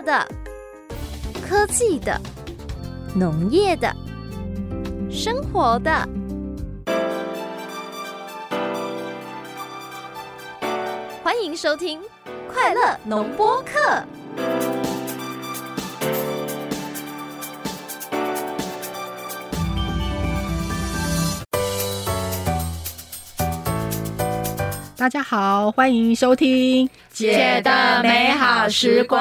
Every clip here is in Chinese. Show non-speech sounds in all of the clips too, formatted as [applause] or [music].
的、科技的、农业的、生活的。欢迎收听《快乐农播客》。大家好，欢迎收听。姐的美好时光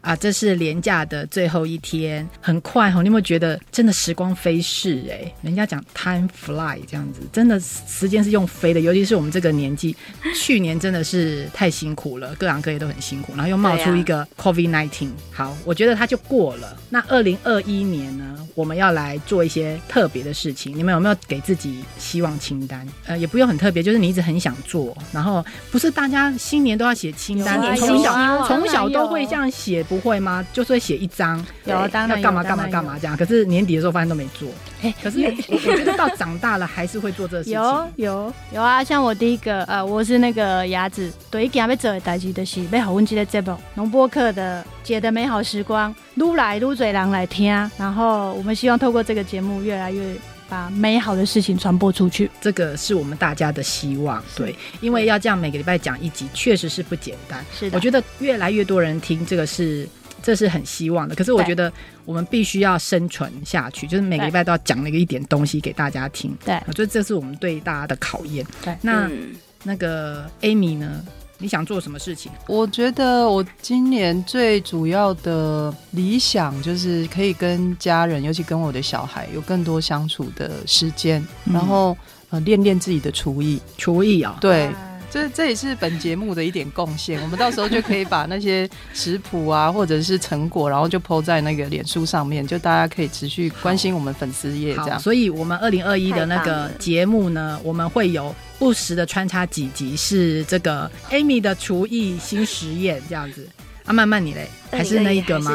啊，这是廉价的最后一天，很快哦。你有没有觉得真的时光飞逝？哎，人家讲 time fly 这样子，真的时间是用飞的。尤其是我们这个年纪，去年真的是太辛苦了，各行各业都很辛苦，然后又冒出一个 COVID nineteen。好，我觉得它就过了。那二零二一年呢，我们要来做一些特别的事情。你们有没有给自己希望清单？呃，也不用很特别，就是你一直很想做，然后不是大家新年都要写。清单从小从小都会这样写，不会吗？就是会写一张，有当然要干嘛干嘛干嘛这样。可是年底的时候发现都没做。哎，可是我觉得到长大了还是会做这个事情。有有有啊，像我第一个呃，我是那个牙子，对，一件要做的代志就是要好温馨的节目，农播客的姐的美好时光，撸来撸嘴狼来听。然后我们希望透过这个节目越来越。把美好的事情传播出去，这个是我们大家的希望。对，因为要这样每个礼拜讲一集，确实是不简单。是的，我觉得越来越多人听这个是，这是很希望的。可是我觉得我们必须要生存下去，就是每个礼拜都要讲那个一点东西给大家听。对，我觉得这是我们对大家的考验。对，那、嗯、那个 Amy 呢？你想做什么事情？我觉得我今年最主要的理想就是可以跟家人，尤其跟我的小孩有更多相处的时间，嗯、然后呃练练自己的厨艺。厨艺啊，对。这这也是本节目的一点贡献，我们到时候就可以把那些食谱啊，或者是成果，然后就 po 在那个脸书上面，就大家可以持续关心我们粉丝页这样。所以，我们二零二一的那个节目呢，我们会有不时的穿插几集是这个 Amy 的厨艺新实验这样子。啊，慢慢你嘞，还是那一个吗？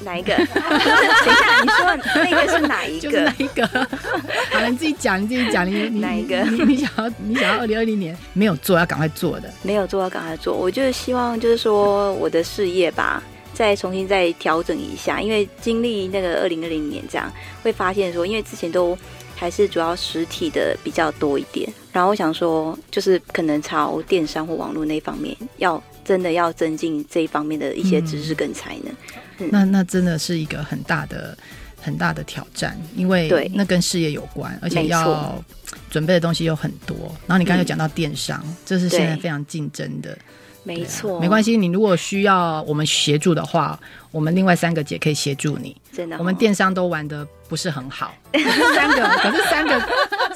哪一个？[laughs] 等一下，你说那个是哪一个？就是哪一个？[laughs] 好了，你自己讲，你自己讲，你你哪一个？你你想要你想要二零二零年没有做，要赶快做的。没有做，要赶快做。我就是希望，就是说我的事业吧，再重新再调整一下，因为经历那个二零二零年这样，会发现说，因为之前都还是主要实体的比较多一点，然后我想说，就是可能朝电商或网络那方面，要真的要增进这一方面的一些知识跟才能。嗯嗯、那那真的是一个很大的很大的挑战，因为那跟事业有关，而且要准备的东西有很多。然后你刚才讲到电商，嗯，这是现在非常竞争的，没错。没关系，你如果需要我们协助的话，我们另外三个姐可以协助你。真的，哦，我们电商都玩的不是很好，[laughs] 三个可是三个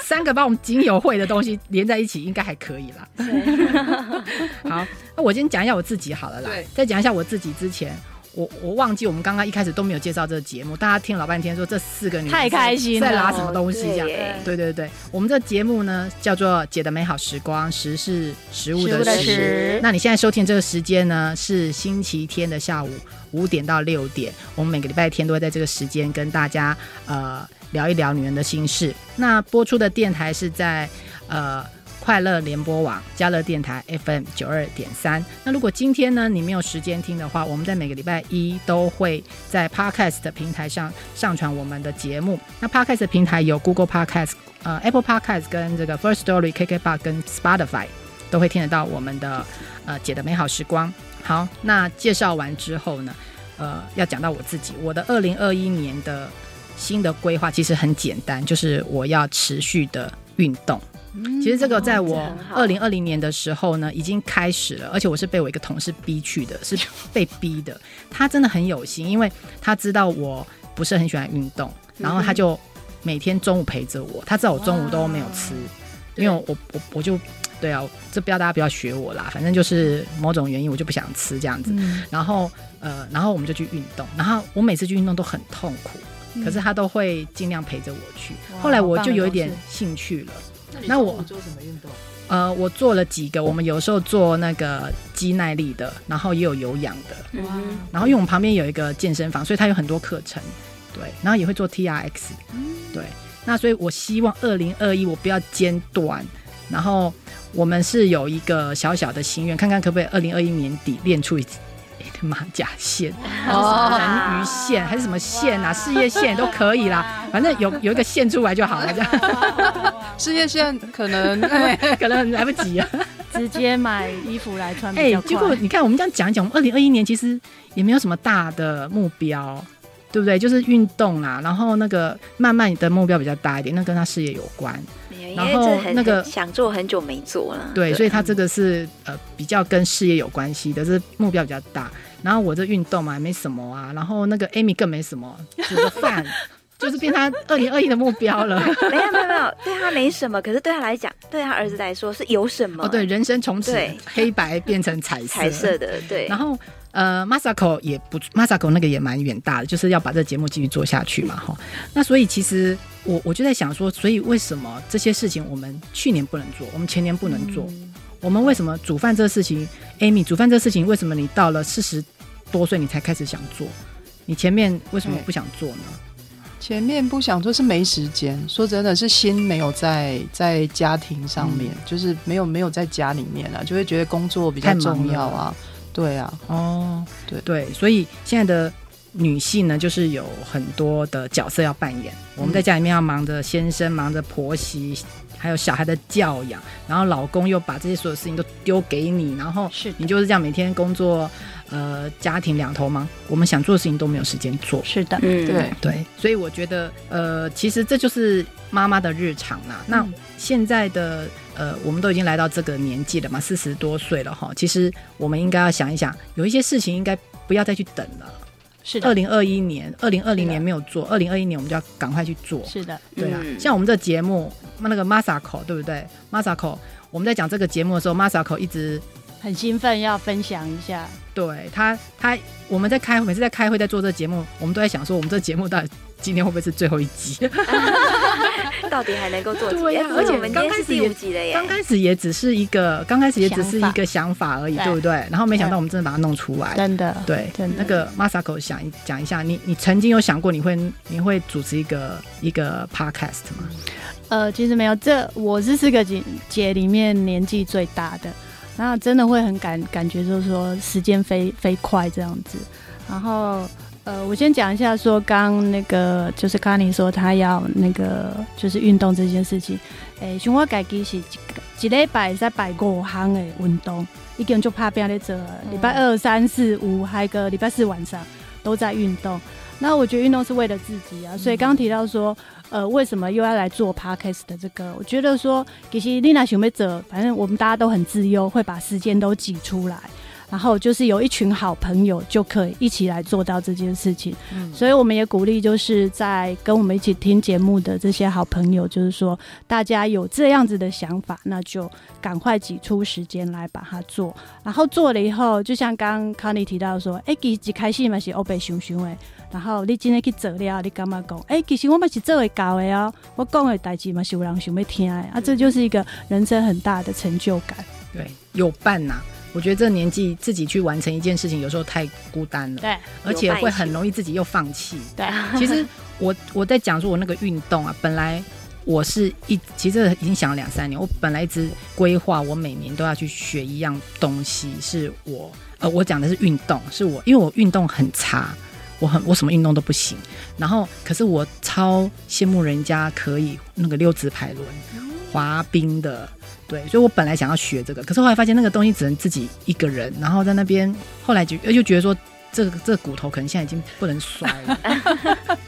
三个把我们仅有会的东西连在一起，应该还可以啦。[laughs] 好，那我先讲一下我自己好了啦，再讲一下我自己之前。我我忘记我们刚刚一开始都没有介绍这个节目，大家听了老半天说这四个女太开心了，在拉什么东西这样？对对对，我们这节目呢叫做“姐的美好时光”，食是食物的食。那你现在收听这个时间呢是星期天的下午五点到六点，我们每个礼拜天都会在这个时间跟大家呃聊一聊女人的心事。那播出的电台是在呃。快乐联播网、嘉乐电台 FM 九二点三。那如果今天呢，你没有时间听的话，我们在每个礼拜一都会在 Podcast 的平台上上传我们的节目。那 Podcast 平台有 Google Podcast、呃 Apple Podcast 跟这个 First Story、KKBOX 跟 Spotify 都会听得到我们的呃姐的美好时光。好，那介绍完之后呢，呃，要讲到我自己，我的二零二一年的新的规划其实很简单，就是我要持续的运动。其实这个在我二零二零年的时候呢，已经开始了，而且我是被我一个同事逼去的，是 [laughs] 被逼的。他真的很有心，因为他知道我不是很喜欢运动，然后他就每天中午陪着我。他知道我中午都没有吃，因为我我我就对啊，这不要大家不要学我啦，反正就是某种原因我就不想吃这样子。然后呃，然后我们就去运动，然后我每次去运动都很痛苦，可是他都会尽量陪着我去。后来我就有一点兴趣了。那我做什么运动？呃，我做了几个。我们有时候做那个肌耐力的，然后也有有氧的。哇！然后因为我们旁边有一个健身房，所以它有很多课程。对，然后也会做 TRX。嗯。对。那所以我希望二零二一我不要间断。然后我们是有一个小小的心愿，看看可不可以二零二一年底练出马甲线、哦、人鱼线还是什么线啊？事业线都可以啦，反正有有一个线出来就好了。这样，[laughs] 事业线可能 [laughs] 可能来不及啊，[laughs] 直接买衣服来穿。哎，结果你看，我们这样讲一讲，我们二零二一年其实也没有什么大的目标，对不对？就是运动啊，然后那个慢慢的目标比较大一点，那跟他事业有关。然后那个想做很久没做了，对，所以他这个是呃比较跟事业有关系的，是目标比较大。然后我这运动嘛也没什么啊，然后那个 Amy 更没什么，煮个饭 [laughs] 就是变他二零二一的目标了。[laughs] 没有没有没有，对他没什么，可是对他来讲，对他儿子来说是有什么？哦，对，人生从此黑白变成彩色彩色的，对。然后呃，Masako 也不，Masako 那个也蛮远大的，就是要把这个节目继续做下去嘛，哈。那所以其实。我我就在想说，所以为什么这些事情我们去年不能做，我们前年不能做？嗯、我们为什么煮饭这个事情，Amy 煮饭这个事情，为什么你到了四十多岁你才开始想做？你前面为什么不想做呢？前面不想做是没时间，说真的是心没有在在家庭上面，嗯、就是没有没有在家里面啊，就会觉得工作比较重要啊。对啊，哦，对对，所以现在的。女性呢，就是有很多的角色要扮演。我们在家里面要忙着先生，忙着婆媳，还有小孩的教养，然后老公又把这些所有事情都丢给你，然后是你就是这样每天工作，呃，家庭两头忙，我们想做的事情都没有时间做。是的，嗯，对对，所以我觉得，呃，其实这就是妈妈的日常啦。那现在的呃，我们都已经来到这个年纪了嘛，四十多岁了哈。其实我们应该要想一想，有一些事情应该不要再去等了。是二零二一年，二零二零年没有做，二零二一年我们就要赶快去做。是的，对啊，嗯、像我们这节目，那个 Masako 对不对？Masako，我们在讲这个节目的时候，Masako 一直很兴奋要分享一下。对他，他我们在开，每次在开会，在做这个节目，我们都在想说，我们这个节目到底今天会不会是最后一集？[laughs] 到底还能够做几集？对呀，而且我们刚开始也刚开始也只是一个，刚开始也只是一个想法而已，对不对？然后没想到我们真的把它弄出来，真的，对，那个 Masako 想讲一下，你你曾经有想过你会你会主持一个一个 podcast 吗？呃，其实没有，这我是四个姐姐里面年纪最大的，然后真的会很感感觉就是说时间飞飞快这样子，然后。呃，我先讲一下，说刚那个就是卡尼说他要那个就是运动这件事情。诶、欸，像我家己是一礼拜在摆五项的运动，已经就怕变咧做。礼拜二、三、四、五，还有个礼拜四晚上都在运动。那我觉得运动是为了自己啊，所以刚提到说，呃，为什么又要来做 podcast 的这个？我觉得说，其实丽娜想要做，反正我们大家都很自由，会把时间都挤出来。然后就是有一群好朋友就可以一起来做到这件事情，嗯，所以我们也鼓励，就是在跟我们一起听节目的这些好朋友，就是说大家有这样子的想法，那就赶快挤出时间来把它做。然后做了以后，就像刚刚康妮提到说，哎，其实一开始嘛是欧北熊熊诶，然后你今天去做了，你干嘛讲？哎，其实我们是做会到的哦，我讲的代志嘛是有人想要听的啊，这就是一个人生很大的成就感。对，有伴呐。我觉得这个年纪自己去完成一件事情，有时候太孤单了。对，而且会很容易自己又放弃。对，[laughs] 其实我我在讲说，我那个运动啊，本来我是一，其实已经想了两三年。我本来一直规划，我每年都要去学一样东西。是我呃，我讲的是运动，是我因为我运动很差，我很我什么运动都不行。然后，可是我超羡慕人家可以那个溜直排轮、滑冰的。对，所以我本来想要学这个，可是后来发现那个东西只能自己一个人，然后在那边，后来就又觉得说，这个这个骨头可能现在已经不能摔了。[laughs]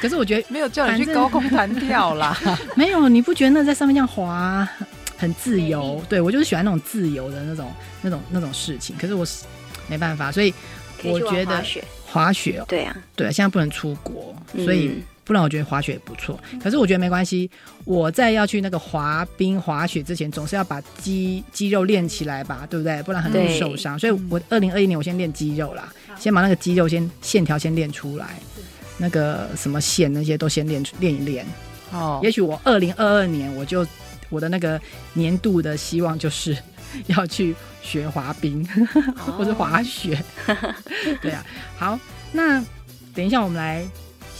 可是我觉得没有叫你去高空弹跳啦，[laughs] 没有，你不觉得那在上面这样滑很自由？对，我就是喜欢那种自由的那种那种那种事情。可是我是没办法，所以我觉得滑雪，滑雪，对啊，对啊，现在不能出国，所以。嗯不然我觉得滑雪也不错，可是我觉得没关系。我在要去那个滑冰滑雪之前，总是要把肌肌肉练起来吧，对不对？不然很容易受伤。所以我二零二一年我先练肌肉啦，先把那个肌肉先线条先练出来，那个什么线那些都先练练一练。哦，也许我二零二二年我就我的那个年度的希望就是要去学滑冰 [laughs] 或者滑雪。[laughs] 对啊，好，那等一下我们来。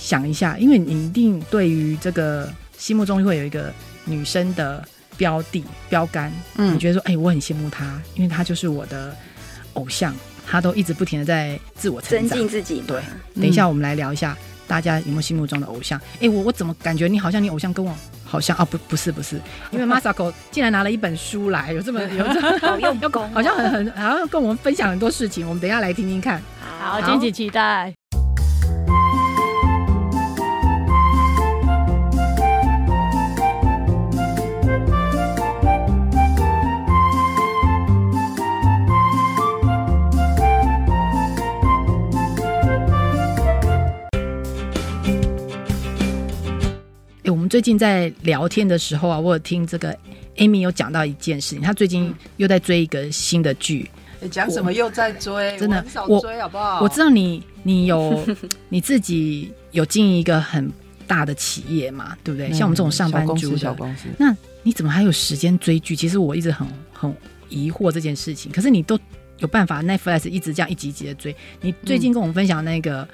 想一下，因为你一定对于这个心目中会有一个女生的标的标杆，嗯，你觉得说，哎、欸，我很羡慕她，因为她就是我的偶像，她都一直不停的在自我增进自己。对，等一下我们来聊一下，大家有没有心目中的偶像？哎、欸，我我怎么感觉你好像你偶像跟我好像啊？不不是不是，因为 Masako 竟然拿了一本书来，有这么 [laughs] 有这么好用功，[laughs] 好像很很好像跟我们分享很多事情。我们等一下来听听看，好，敬请期待。最近在聊天的时候啊，我有听这个 Amy 有讲到一件事情，她最近又在追一个新的剧。你讲、欸、什么又在追？真的，我追好不好？我知道你，你有你自己有经营一个很大的企业嘛，对不对？嗯、像我们这种上班族的，小公司，那你怎么还有时间追剧？其实我一直很很疑惑这件事情。可是你都有办法，Netflix 一直这样一集一集的追。你最近跟我们分享那个。嗯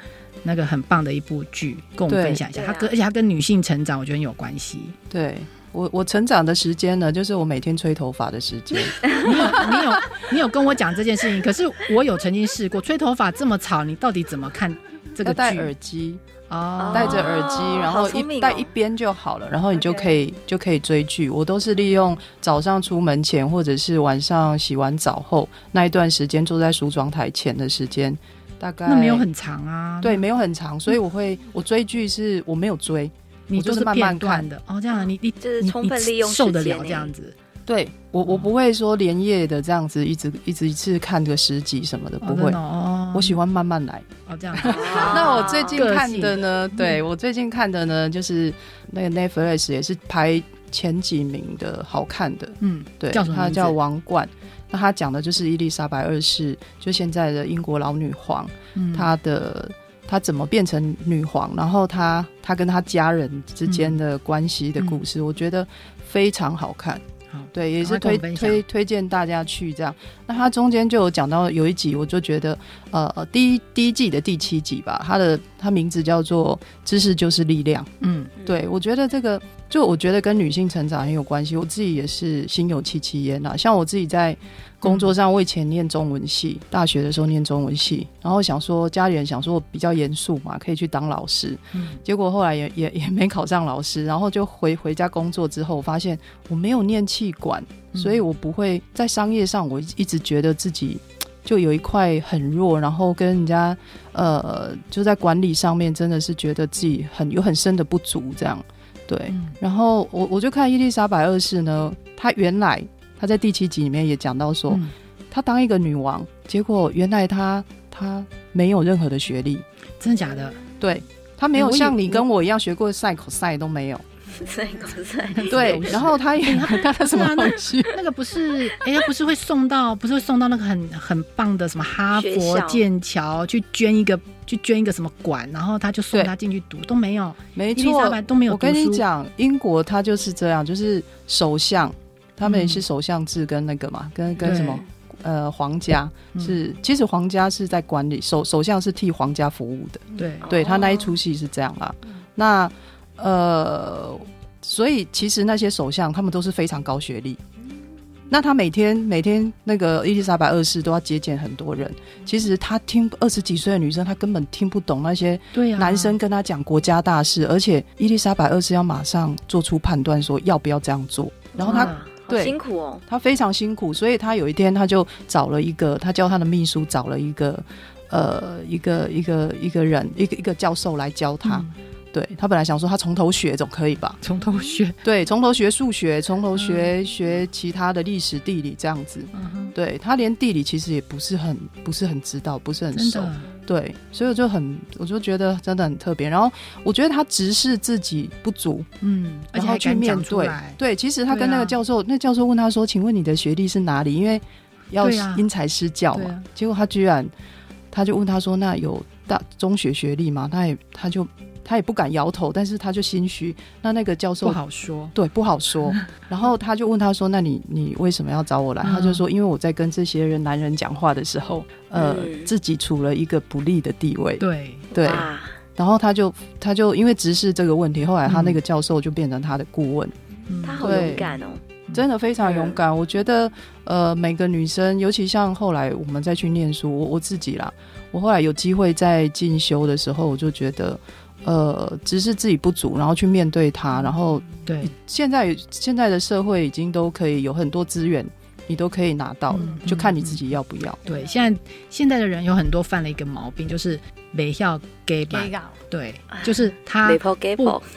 那个很棒的一部剧，跟我们分享一下。它跟、啊、而且它跟女性成长，我觉得很有关系。对我，我成长的时间呢，就是我每天吹头发的时间。[laughs] 你有，你有，你有跟我讲这件事情。可是我有曾经试过吹头发这么吵，你到底怎么看这个？戴耳机哦，戴着耳机，然后一戴、哦、一边就好了，然后你就可以 Okay. 就可以追剧。我都是利用早上出门前，或者是晚上洗完澡后那一段时间，坐在梳妆台前的时间。大概那没有很长啊，对，没有很长，所以我会我追剧是我没有追，你就是慢慢看的哦。这样你你就是充分利用受得了这样子？对我我不会说连夜的这样子一直一直一次看个十集什么的，不会。哦我喜欢慢慢来哦。这样，[laughs] 那我最近看的呢？对我最近看的呢，就是那个 Netflix 也是排前几名的好看的。嗯，对？它叫《王冠》。那他讲的就是伊丽莎白二世，就现在的英国老女皇，她、嗯、的她怎么变成女皇，然后她她跟她家人之间的关系的故事，嗯、我觉得非常好看。好对，也是推推推荐大家去这样。那他中间就有讲到有一集，我就觉得呃，第一第一季的第七集吧，它的它名字叫做“知识就是力量”。嗯，对，我觉得这个就我觉得跟女性成长很有关系。我自己也是心有戚戚焉呐。像我自己在。工作上，我以前念中文系，大学的时候念中文系，然后想说家里人想说我比较严肃嘛，可以去当老师，嗯、结果后来也也也没考上老师，然后就回回家工作之后，我发现我没有念气管，嗯、所以我不会在商业上，我一直觉得自己就有一块很弱，然后跟人家呃就在管理上面真的是觉得自己很有很深的不足，这样对，嗯、然后我我就看伊丽莎白二世呢，她原来。她在第七集里面也讲到说，她当一个女王，结果原来她她没有任何的学历，真的假的？对，她没有像你跟我一样学过赛口赛都没有，[laughs] 对，然后他也 [laughs] 他他什么东西？那个不是，哎，他不是会送到，不是会送到那个很很棒的什么哈佛、剑桥去捐一个去捐一个什么馆，然后他就送他进去读都没有，没错，都没有。我跟你讲，英国他就是这样，就是首相。他们也是首相制跟那个嘛，嗯、跟跟什么呃皇家是，嗯、其实皇家是在管理，首首相是替皇家服务的。对，对他那一出戏是这样啦。哦、那呃，所以其实那些首相他们都是非常高学历。嗯、那他每天每天那个伊丽莎白二世都要接见很多人，其实他听二十几岁的女生，他根本听不懂那些男生跟他讲国家大事，啊、而且伊丽莎白二世要马上做出判断，说要不要这样做，然后他。嗯对，辛苦哦，他非常辛苦，所以他有一天他就找了一个，他叫他的秘书找了一个，呃，一个一个一个人，一个一个教授来教他。嗯、对，他本来想说他从头学总可以吧？从头学，对，从头学数学，从头学、学其他的历史、地理这样子。对，他连地理其实也不是很不是很知道，不是很熟。对，所以我就很，我就觉得真的很特别。然后我觉得他直视自己不足，嗯，然后去面对。对，其实他跟那个教授，那教授问他说：“请问你的学历是哪里？”因为要因材施教嘛。结果他居然，他就问他说：“那有大中学学历吗？”他也他就。他也不敢摇头，但是他就心虚。那那个教授不好说，对，不好说。[laughs] 然后他就问他说：“那你你为什么要找我来？”嗯、他就说：“因为我在跟这些人男人讲话的时候，呃，嗯、自己处了一个不利的地位。”对对。然后他就他就因为直视这个问题，后来他那个教授就变成他的顾问。嗯、他好勇敢哦。真的非常勇敢。嗯、我觉得，呃，每个女生，尤其像后来我们再去念书，我我自己啦，我后来有机会在进修的时候，我就觉得，呃，只是自己不足，然后去面对它，然后对，现在现在的社会已经都可以有很多资源，你都可以拿到，嗯、就看你自己要不要。对，现在现在的人有很多犯了一个毛病，就是没要给吧。对，就是他不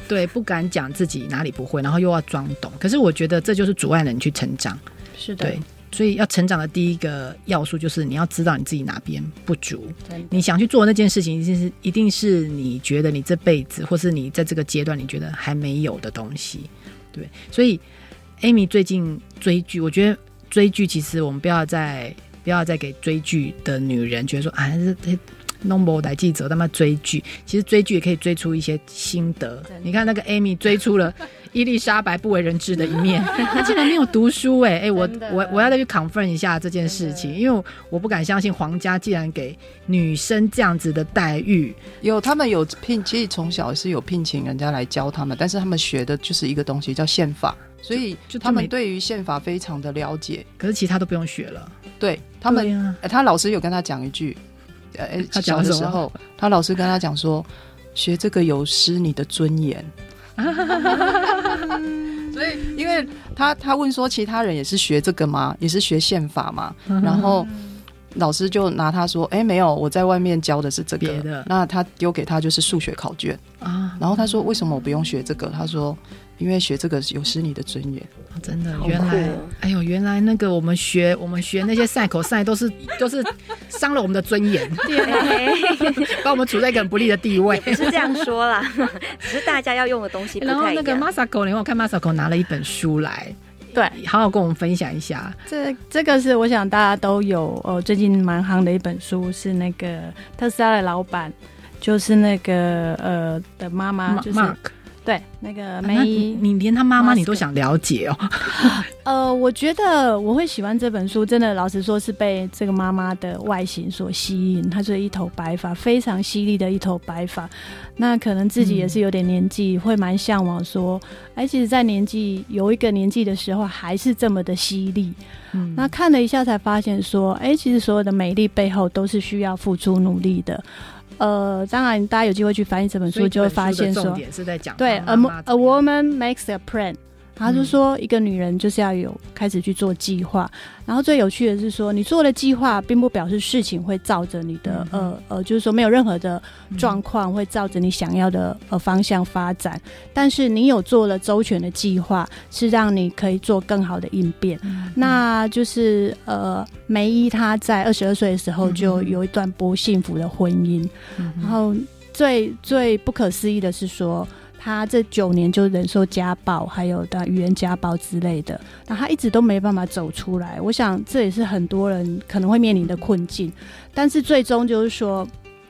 对，不敢讲自己哪里不会，然后又要装懂。可是我觉得这就是阻碍了你去成长。是的，对，所以要成长的第一个要素就是你要知道你自己哪边不足。你想去做那件事情，一定是一定是你觉得你这辈子，或是你在这个阶段你觉得还没有的东西。对，所以 Amy 最近追剧，我觉得追剧其实我们不要再不要再给追剧的女人觉得说啊这。弄不来记者，他妈追剧，其实追剧也可以追出一些心得。你看那个 Amy 追出了伊丽莎白不为人知的一面，[laughs] 她竟然没有读书哎、欸、哎、欸，我我我要再去 confirm 一下这件事情，因为我不敢相信皇家竟然给女生这样子的待遇。有他们有聘，其实从小是有聘请人家来教他们，但是他们学的就是一个东西叫宪法，所以就他们对于宪法非常的了解。可是其他都不用学了。对他们，啊欸、他老师有跟他讲一句。呃，他小的时候，他老师跟他讲说，学这个有失你的尊严。[laughs] 所以，因为他他问说，其他人也是学这个吗？也是学宪法吗？然后老师就拿他说，哎、欸，没有，我在外面教的是这个。那他丢给他就是数学考卷啊。然后他说，为什么我不用学这个？他说。因为学这个有失你的尊严，真的。原来，哎呦，原来那个我们学我们学那些赛口赛都是 [laughs] 都是伤了我们的尊严，[laughs] 把我们处在一个很不利的地位。不是这样说啦，[laughs] 只是大家要用的东西不太一样。然后那个 Masako，你看我看 Masako 拿了一本书来，对，好好跟我们分享一下。这这个是我想大家都有哦，最近蛮夯的一本书，是那个特斯拉的老板，就是那个呃的妈妈，就是。Mark 对，那个梅姨，你连他妈妈你都想了解哦。[laughs] 呃，我觉得我会喜欢这本书，真的老实说是被这个妈妈的外形所吸引。她是一头白发，非常犀利的一头白发。那可能自己也是有点年纪，嗯、会蛮向往说，哎，其实，在年纪有一个年纪的时候，还是这么的犀利。嗯，那看了一下才发现说，哎，其实所有的美丽背后都是需要付出努力的。呃，当然，大家有机会去翻译这本书，就会发现说，对，a a woman makes a plan。他就说，一个女人就是要有开始去做计划。嗯、然后最有趣的是说，你做了计划，并不表示事情会照着你的、嗯、呃呃，就是说没有任何的状况会照着你想要的呃方向发展。但是你有做了周全的计划，是让你可以做更好的应变。嗯、那就是呃，梅姨她在二十二岁的时候就有一段不幸福的婚姻。嗯、然后最最不可思议的是说。他这九年就忍受家暴，还有的语言家暴之类的，那他一直都没办法走出来。我想这也是很多人可能会面临的困境，但是最终就是说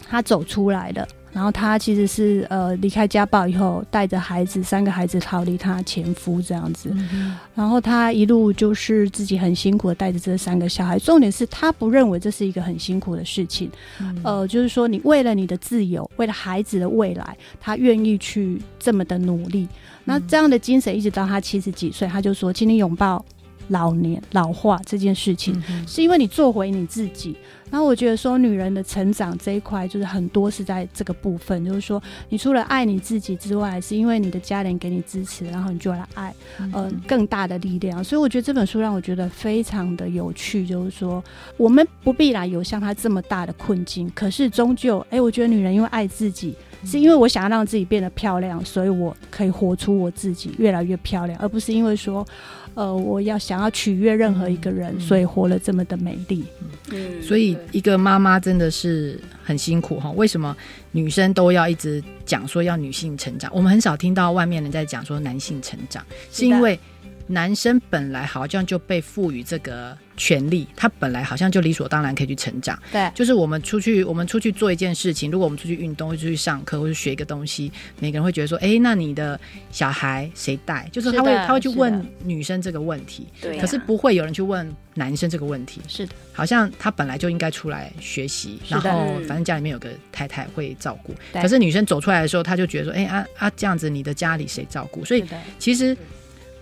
他走出来了。然后他其实是呃离开家暴以后，带着孩子三个孩子逃离他前夫这样子。嗯、然后他一路就是自己很辛苦的带着这三个小孩。重点是他不认为这是一个很辛苦的事情。嗯、呃，就是说你为了你的自由，为了孩子的未来，他愿意去这么的努力。那这样的精神一直到他七十几岁，他就说：“请你拥抱老年老化这件事情，嗯、是因为你做回你自己。”然后我觉得说，女人的成长这一块，就是很多是在这个部分，就是说，你除了爱你自己之外，是因为你的家人给你支持，然后你就来爱，嗯、呃，更大的力量。所以我觉得这本书让我觉得非常的有趣，就是说，我们不必然有像她这么大的困境，可是终究，哎，我觉得女人因为爱自己，是因为我想要让自己变得漂亮，所以我可以活出我自己，越来越漂亮，而不是因为说。呃，我要想要取悦任何一个人，嗯、所以活了这么的美丽。嗯，所以一个妈妈真的是很辛苦哈。为什么女生都要一直讲说要女性成长？我们很少听到外面人在讲说男性成长，是因为男生本来好像就被赋予这个。权利，他本来好像就理所当然可以去成长。对，就是我们出去，我们出去做一件事情，如果我们出去运动，或者出去上课，或者学一个东西，每个人会觉得说：“哎、欸，那你的小孩谁带？”就是他会，他会去问女生这个问题。对，可是不会有人去问男生这个问题。是的，好像他本来就应该出来学习，然后反正家里面有个太太会照顾。对可是女生走出来的时候，他就觉得说：“哎、欸、啊啊，这样子你的家里谁照顾？”所以其实。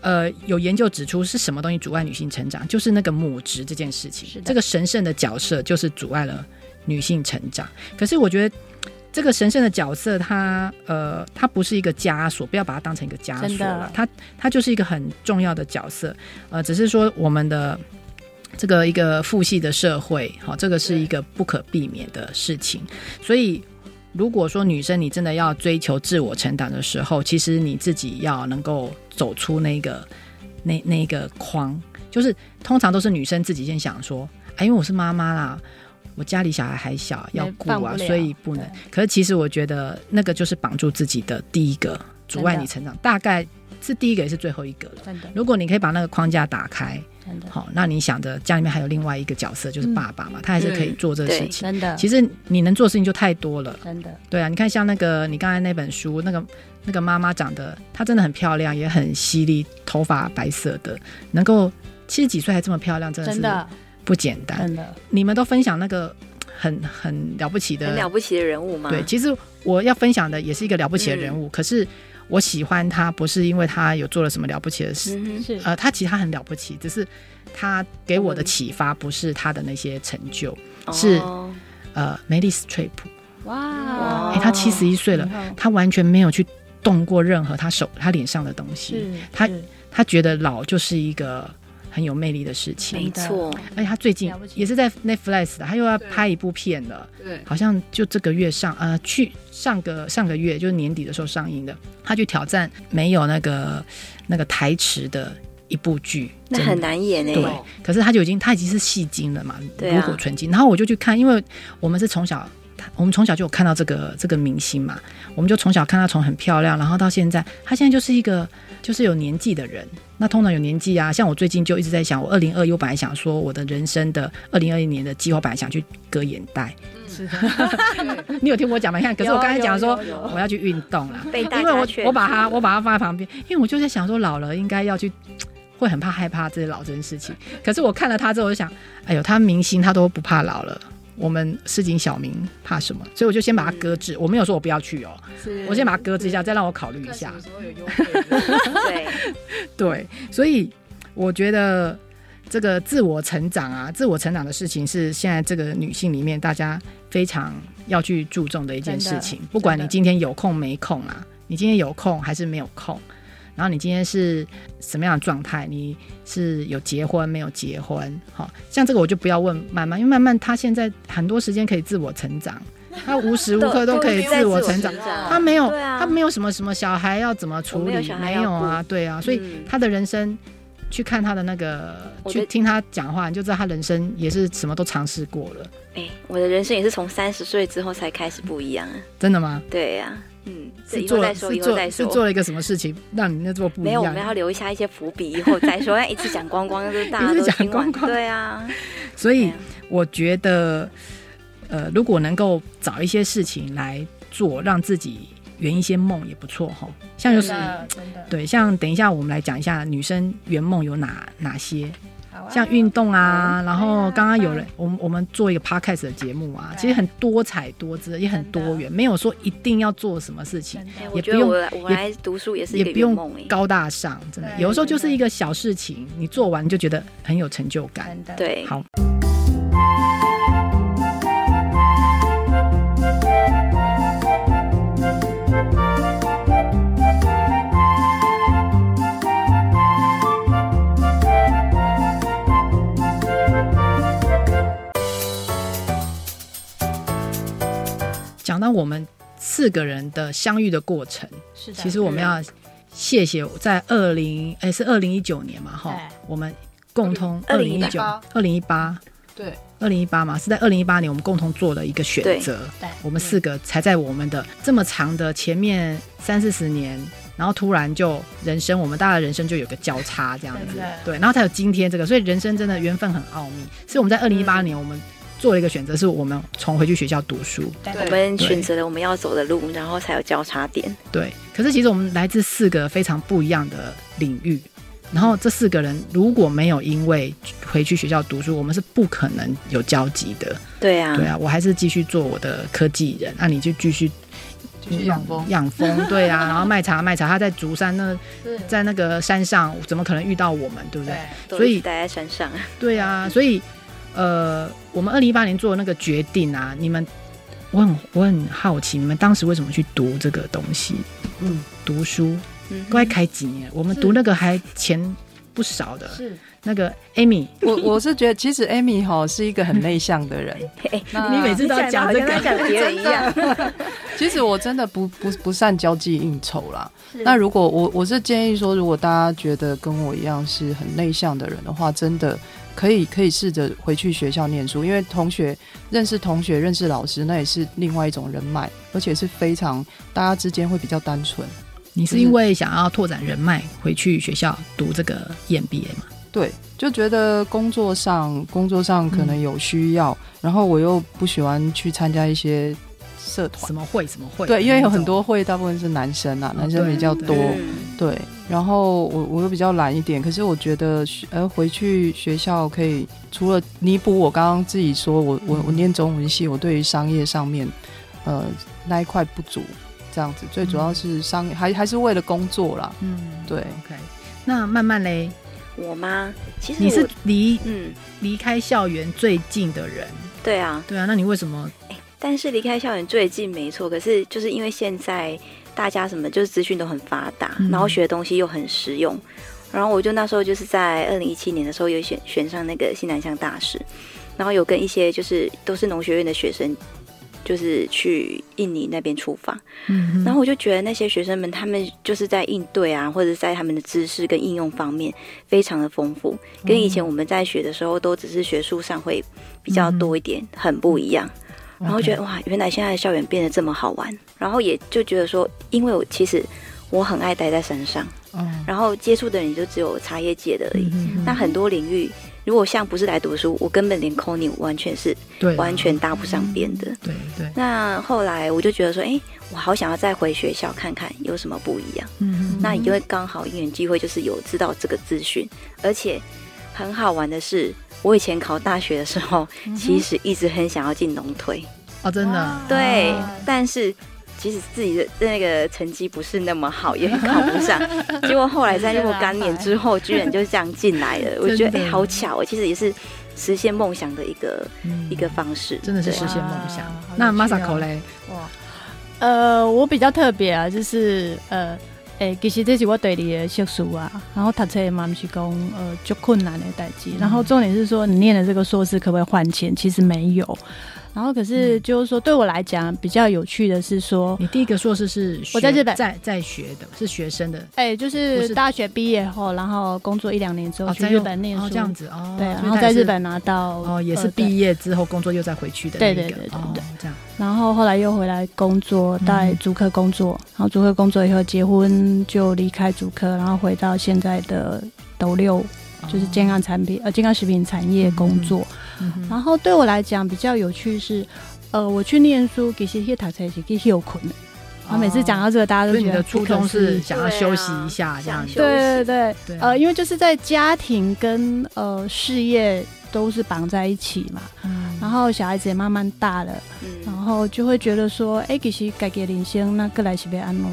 呃，有研究指出是什么东西阻碍女性成长，就是那个母职这件事情。这个神圣的角色就是阻碍了女性成长。可是我觉得这个神圣的角色它，它呃，它不是一个枷锁，不要把它当成一个枷锁了。它它就是一个很重要的角色。呃，只是说我们的这个一个父系的社会，好，这个是一个不可避免的事情。所以。如果说女生你真的要追求自我成长的时候，其实你自己要能够走出那个那那个框，就是通常都是女生自己先想说，哎，因为我是妈妈啦，我家里小孩还小要顾啊，所以不能。可是其实我觉得那个就是绑住自己的第一个阻碍你成长，大概是第一个也是最后一个了。如果你可以把那个框架打开。好，那你想着家里面还有另外一个角色，就是爸爸嘛，嗯、他还是可以做这个事情。真的，其实你能做的事情就太多了。真的，对啊，你看像那个你刚才那本书，那个那个妈妈长得她真的很漂亮，也很犀利，头发白色的，能够七十几岁还这么漂亮，真的是不简单。真的，你们都分享那个很很了不起的、很了不起的人物吗？对，其实我要分享的也是一个了不起的人物，嗯、可是。我喜欢他，不是因为他有做了什么了不起的事，嗯、呃，他其实他很了不起，只是他给我的启发不是他的那些成就，嗯、是呃，梅丽斯翠普。哇，哎、欸，他七十一岁了，他完全没有去动过任何他手他脸上的东西，他他觉得老就是一个。很有魅力的事情，没错。而且他最近也是在 Netflix 的，他又要拍一部片了。对，好像就这个月上，呃，去上个上个月就是年底的时候上映的。他去挑战没有那个那个台词的一部剧，那很难演诶。对，可是他就已经他已经是戏精了嘛，炉火纯青。然后我就去看，因为我们是从小，我们从小就有看到这个这个明星嘛，我们就从小看他从很漂亮，然后到现在，他现在就是一个就是有年纪的人。那通常有年纪啊，像我最近就一直在想，我二零二一我本来想说我的人生的二零二一年的计划，本来想去割眼袋。是，[laughs] 你有听我讲吗？你看，可是我刚才讲说我要去运动啦，因为我我把它我把它放在旁边，因为我就在想说老了应该要去，会很怕害怕这些老这件事情。可是我看了他之后，我就想，哎呦，他明星他都不怕老了。我们市井小民怕什么？所以我就先把它搁置。我没有说我不要去哦，我先把它搁置一下，再让我考虑一下。对 [laughs] 对，所以我觉得这个自我成长啊，自我成长的事情是现在这个女性里面大家非常要去注重的一件事情。不管你今天有空没空啊，你今天有空还是没有空。然后你今天是什么样的状态？你是有结婚没有结婚？好，像这个我就不要问慢慢，因为慢慢他现在很多时间可以自我成长，[laughs] 他无时无刻都可以自我成长，他没有，他没有什么什么小孩要怎么处理，没有啊，对啊，所以他的人生，去看他的那个，去听他讲话，你就知道他人生也是什么都尝试过了。哎，我的人生也是从三十岁之后才开始不一样啊，真的吗？对呀。嗯，是做了是做是做了一个什么事情，让你那做不一样？没有，我们要留下一些伏笔，以后再说。[laughs] 一次讲光光，就是大家 [laughs] 都讲光光。对啊，[laughs] 所以我觉得，呃，如果能够找一些事情来做，让自己圆一些梦也不错哈。像就是对，像等一下我们来讲一下女生圆梦有哪哪些。像运动啊，然后刚刚有人，我们我们做一个 podcast 的节目啊，其实很多彩多姿，也很多元，没有说一定要做什么事情，也不用我来读书也是也不用高大上，真的，有的时候就是一个小事情，你做完就觉得很有成就感。对，好。讲到我们四个人的相遇的过程，是的，其实我们要谢谢在二零哎是二零一九年嘛哈，我们共同二零一九二零一八。对。二零一八嘛是在二零一八年我们共同做了一个选择，对，我们四个才在我们的这么长的前面三四十年，然后突然就人生我们大家的人生就有个交叉这样子，对，然后才有今天这个，所以人生真的缘分很奥秘，所以我们在二零一八年我们。做了一个选择，是我们重回去学校读书。对我们选择了我们要走的路，然后才有交叉点。对，可是其实我们来自四个非常不一样的领域，然后这四个人如果没有因为回去学校读书，我们是不可能有交集的。对啊，对啊，我还是继续做我的科技人，那你就继续去养蜂，养蜂，对啊，然后卖茶卖茶，他在竹山那，在那个山上，怎么可能遇到我们，对不对？对，所以待在山上。对啊，所以呃，我们二零一八年做的那个决定啊，你们，我很我很好奇，你们当时为什么去读这个东西？嗯，读书，嗯，快开几年？我们读那个还钱不少的，是。那个 Amy，我我是觉得其实 Amy 哈是一个很内向的人。[laughs] 你每次都要讲这个，讲别人一样。[laughs] 其实我真的不不不善交际应酬啦。那如果我我是建议说，如果大家觉得跟我一样是很内向的人的话，真的可以可以试着回去学校念书，因为同学认识同学认识老师，那也是另外一种人脉，而且是非常大家之间会比较单纯。你是因为想要拓展人脉，回去学校读这个 EMBA 吗？对，就觉得工作上工作上可能有需要，嗯、然后我又不喜欢去参加一些社团，什么会什么会？对，因为有很多会，大部分是男生啊，男生比较多。对，对，然后我我又比较懒一点，可是我觉得呃回去学校可以除了弥补我刚刚自己说我我我念中文系，我对于商业上面呃那一块不足，这样子，最主要是商业还还是为了工作啦。嗯，对。OK，那慢慢嘞。我吗？其实你是离嗯离开校园最近的人。对啊，对啊。那你为什么？欸、但是离开校园最近没错，可是就是因为现在大家什么就是资讯都很发达，嗯、然后学的东西又很实用，然后我就那时候就是在二零一七年的时候有选选上那个新南向大使，然后有跟一些就是都是农学院的学生。就是去印尼那边出访，嗯，然后我就觉得那些学生们，他们就是在应对啊，或者在他们的知识跟应用方面非常的丰富，跟以前我们在学的时候都只是学术上会比较多一点，嗯、很不一样。然后觉得哇，原来现在的校园变得这么好玩，然后也就觉得说，因为我其实我很爱待在山上，嗯，然后接触的人就只有茶叶界的而已，嗯、那很多领域。如果像不是来读书，我根本连 coding 完全是完全搭不上边的。对对。那后来我就觉得说，哎、欸，我好想要再回学校看看有什么不一样。嗯嗯。那因为刚好因缘机会，就是有知道这个资讯，而且很好玩的是，我以前考大学的时候，其实一直很想要进农推。哦，真的。对，但是。其实自己的那个成绩不是那么好，也考不上。[laughs] 结果后来在若干年之后，居然就这样进来了。[laughs] 我觉得哎、欸，好巧！其实也是实现梦想的一个、嗯、一个方式，真的是实现梦想。那 Masako 嘞？哇，呃，我比较特别啊，就是呃，哎、欸，其实这是我对你的硕士啊，然后读册嘛，不是讲呃，就困难的代志。然后重点是说，你念的这个硕士可不可以换钱？其实没有。然后可是就是说，对我来讲比较有趣的是说，你第一个硕士是我在日本在在学的，是学生的，哎，就是大学毕业后，然后工作一两年之后去日本念书，这样子哦，对，然后在日本拿到哦，也是毕业之后工作又再回去的，对对对对对，这样，然后后来又回来工作，在竹科工作，然后竹科工作以后结婚就离开竹科，然后回到现在的斗六。就是健康产品，呃，健康食品产业工作。然后对我来讲比较有趣是，呃，我去念书，其实去读册是去休困的。然后每次讲到这个，大家都觉得你的初衷是想要休息一下，这样子。对对对，对呃，因为就是在家庭跟呃事业都是绑在一起嘛。嗯。然后小孩子也慢慢大了，嗯、然后就会觉得说，哎，其实改革领先，那个来是被安诺。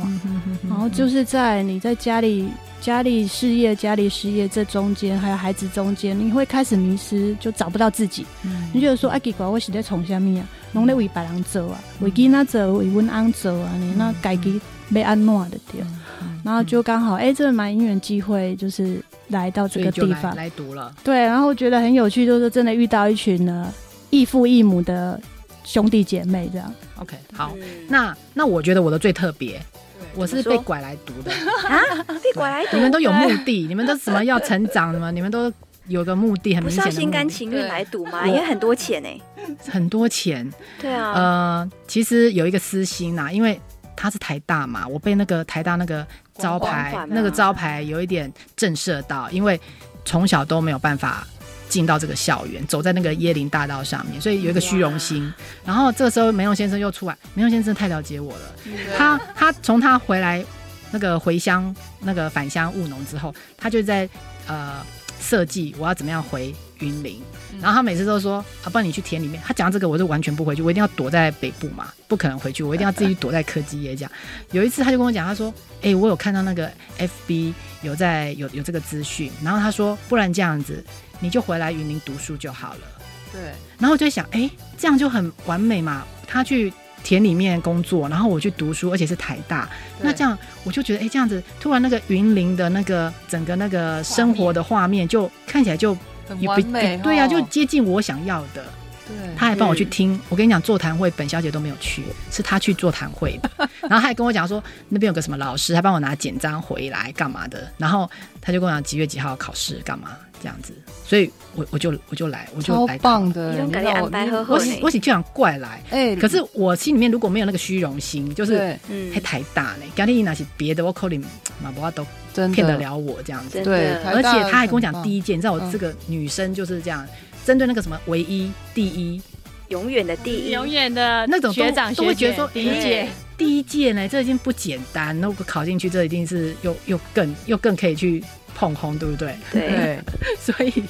然后就是在你在家里。家里事业、家里事业这中间，还有孩子中间，你会开始迷失，就找不到自己。嗯、你觉得说，哎，奇怪，我是在从什么啊？拢在为别人做啊，为囡仔做，为阮翁做啊，你那家己要安怎的对？然后就刚好，哎、欸，这个蛮因缘机会，就是来到这个地方来，来读了。对，然后觉得很有趣，就是真的遇到一群呢异父异母的兄弟姐妹这样。OK，好，嗯、那那我觉得我的最特别。我是被拐来读的 [laughs] 啊！被拐来读，你们都有目的，你们都什么要成长的吗？你们都有个目的，很明显的。不是要心甘情愿来读吗？因为很多钱哎，很多钱。对啊。呃，其实有一个私心呐，因为他是台大嘛，我被那个台大那个招牌，那个招牌有一点震慑到，因为从小都没有办法。进到这个校园，走在那个椰林大道上面，所以有一个虚荣心。然后这个时候梅隆先生又出来，梅隆先生太了解我了。他他从他回来那个回乡那个返乡务农之后，他就在呃设计我要怎么样回云林。然后他每次都说啊，不然你去田里面。他讲这个，我就完全不回去，我一定要躲在北部嘛，不可能回去，我一定要自己躲在科技业这样。有一次他就跟我讲，他说，哎、欸，我有看到那个 FB 有在有有这个资讯，然后他说，不然这样子，你就回来云林读书就好了。对。然后我就想，哎、欸，这样就很完美嘛。他去田里面工作，然后我去读书，而且是台大，那这样我就觉得，哎、欸，这样子突然那个云林的那个整个那个生活的画面就看起来就。很完美，对呀、啊，就接近我想要的。对，他还帮我去听。我跟你讲，座谈会本小姐都没有去，是他去座谈会的。[laughs] 然后他还跟我讲说，那边有个什么老师，还帮我拿简章回来干嘛的。然后他就跟我讲几月几号考试干嘛这样子。所以我我就我就来，我就来。超棒的，你。我我喜就想怪来，哎、欸，可是我心里面如果没有那个虚荣心，就是嗯，还台大呢。咖喱那些别的，我口里马博都。骗得了我这样子，对，而且他还跟我讲第一件，你知道我这个女生就是这样，针对那个什么唯一、第一、永远的第一、永远的那种学长都会觉得说，第一届、第一届呢，这已经不简单，如果考进去，这一定是又又更又更可以去碰红，对不对？对，[laughs] 所以。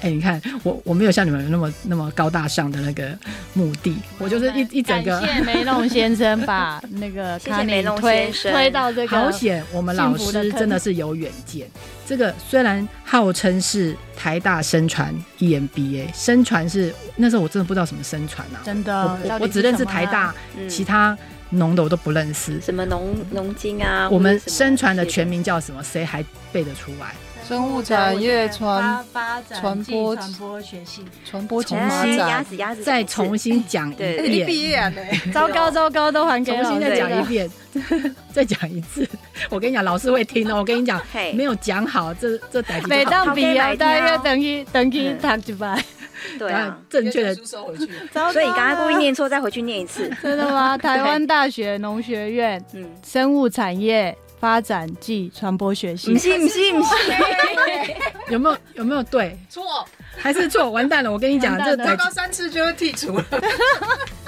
哎、欸，你看我我没有像你们那么那么高大上的那个目的，我就是一一整个。谢谢梅弄先生把 [laughs] 那个卡尼推推到这个。好险，我们老师真的是有远见。这个虽然号称是台大生传 EMBA，生传是那时候我真的不知道什么生传啊，真的，我我只认识台大，嗯、其他农的我都不认识。什么农农经啊？我们生传的全名叫什么？谁还背得出来？生物产业传传播传播学系传播重新鸭子鸭子再重新讲一遍，毕业 [laughs] 呢？[laughs] 糟糕糟糕，都还给重新再讲一遍，[laughs] 再讲一次。我跟你讲，老师会听哦。我跟你讲，没有讲好，这这代每当毕业，大约等于等于他就把 [laughs] 对啊正确的收回去。[laughs] 所以你刚才故意念错，再回去念一次，[laughs] 真的吗？台湾大学农学院，嗯，生物产业。发展暨传播学系，不信不信不是，有没有有没有对？错还是错？完蛋了！我跟你讲，这糟糕三次就会剔除了。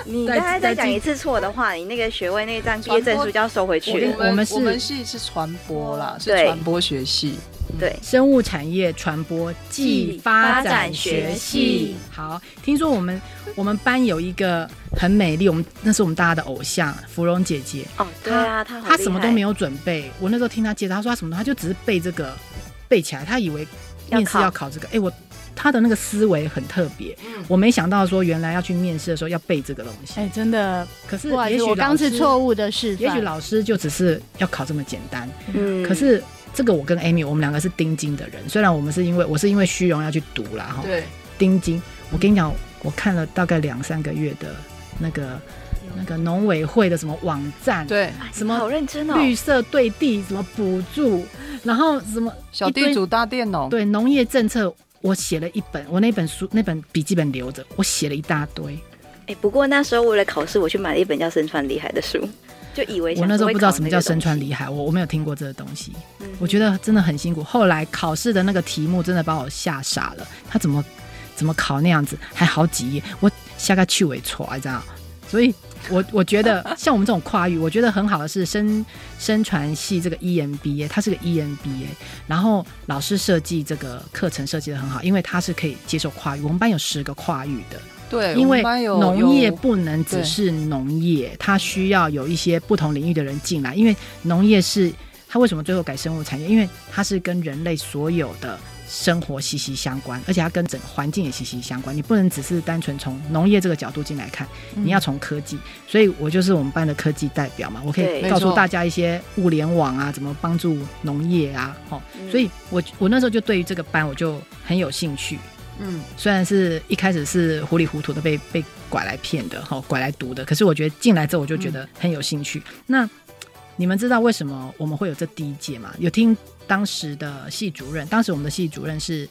你刚才再讲一次错的话，你那个学位那张毕业证书就要收回去了。我们是我们系是传播啦，是传播学系。对，生物产业传播暨发展学系。好，听说我们我们班有一个很美丽，我们那是我们大家的偶像，芙蓉姐姐。哦，对啊，她她什么都没有准备。我那时候听她介绍，她说她什么，她就只是背这个背起来。她以为面试要考这个，哎，我她的那个思维很特别。我没想到说原来要去面试的时候要背这个东西。哎，真的。可是也许我刚是错误的示范。也许老师就只是要考这么简单。嗯，可是。这个我跟 Amy，我们两个是丁金的人。虽然我们是因为我是因为虚荣要去读啦，哈。对。丁金，我跟你讲，我看了大概两三个月的那个那个农委会的什么网站，对，什么好认真哦，绿色对地什么补助，然后什么小地主大佃农，对，农业政策，我写了一本，我那本书那本笔记本留着，我写了一大堆。哎，不过那时候为了考试，我去买了一本叫《身传厉害》的书。就以为我那时候不知道什么叫身传里海，我我没有听过这个东西，嗯、我觉得真的很辛苦。后来考试的那个题目真的把我吓傻了，他怎么怎么考那样子，还好几页，我下个去尾错，知道？所以我我觉得 [laughs] 像我们这种跨域，我觉得很好的是身身传系这个 EMBA，它是个 EMBA，然后老师设计这个课程设计的很好，因为它是可以接受跨域。我们班有十个跨域的。对，因为农业不能只是农业，它需要有一些不同领域的人进来。因为农业是它为什么最后改生物产业？因为它是跟人类所有的生活息息相关，而且它跟整个环境也息息相关。你不能只是单纯从农业这个角度进来看，你要从科技。所以我就是我们班的科技代表嘛，我可以告诉大家一些物联网啊，怎么帮助农业啊。哦，所以我我那时候就对于这个班我就很有兴趣。嗯，虽然是一开始是糊里糊涂的被被拐来骗的，哈，拐来读的，可是我觉得进来之后我就觉得很有兴趣。嗯、那你们知道为什么我们会有这第一届吗？有听当时的系主任，当时我们的系主任是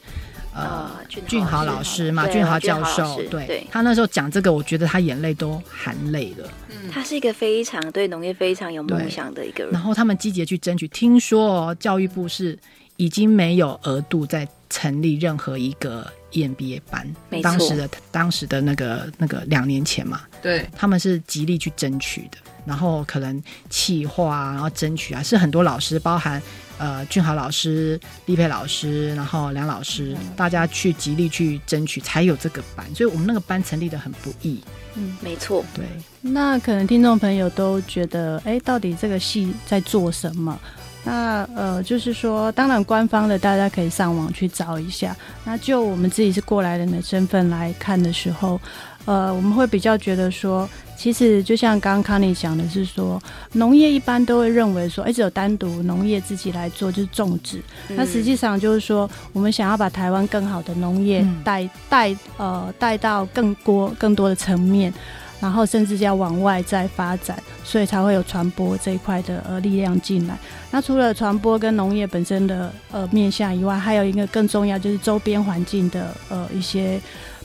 呃俊豪老师嘛，俊豪教授，对，对他那时候讲这个，我觉得他眼泪都含泪了。嗯，他是一个非常对农业非常有梦想的一个人。然后他们积极去争取，听说、哦、教育部是已经没有额度在成立任何一个。EMBA 班，当时的当时的那个那个两年前嘛，对，他们是极力去争取的，然后可能企划啊，然后争取啊，是很多老师，包含呃俊豪老师、丽佩老师，然后梁老师，大家去极力去争取，才有这个班，所以我们那个班成立的很不易。嗯，没错。对，那可能听众朋友都觉得，哎，到底这个戏在做什么？那呃，就是说，当然官方的大家可以上网去找一下。那就我们自己是过来人的身份来看的时候，呃，我们会比较觉得说，其实就像刚刚康妮讲的是说，农业一般都会认为说，哎，只有单独农业自己来做就是种植。嗯、那实际上就是说，我们想要把台湾更好的农业带带呃带到更多更多的层面。然后甚至要往外再发展，所以才会有传播这一块的呃力量进来。那除了传播跟农业本身的呃面向以外，还有一个更重要就是周边环境的呃一些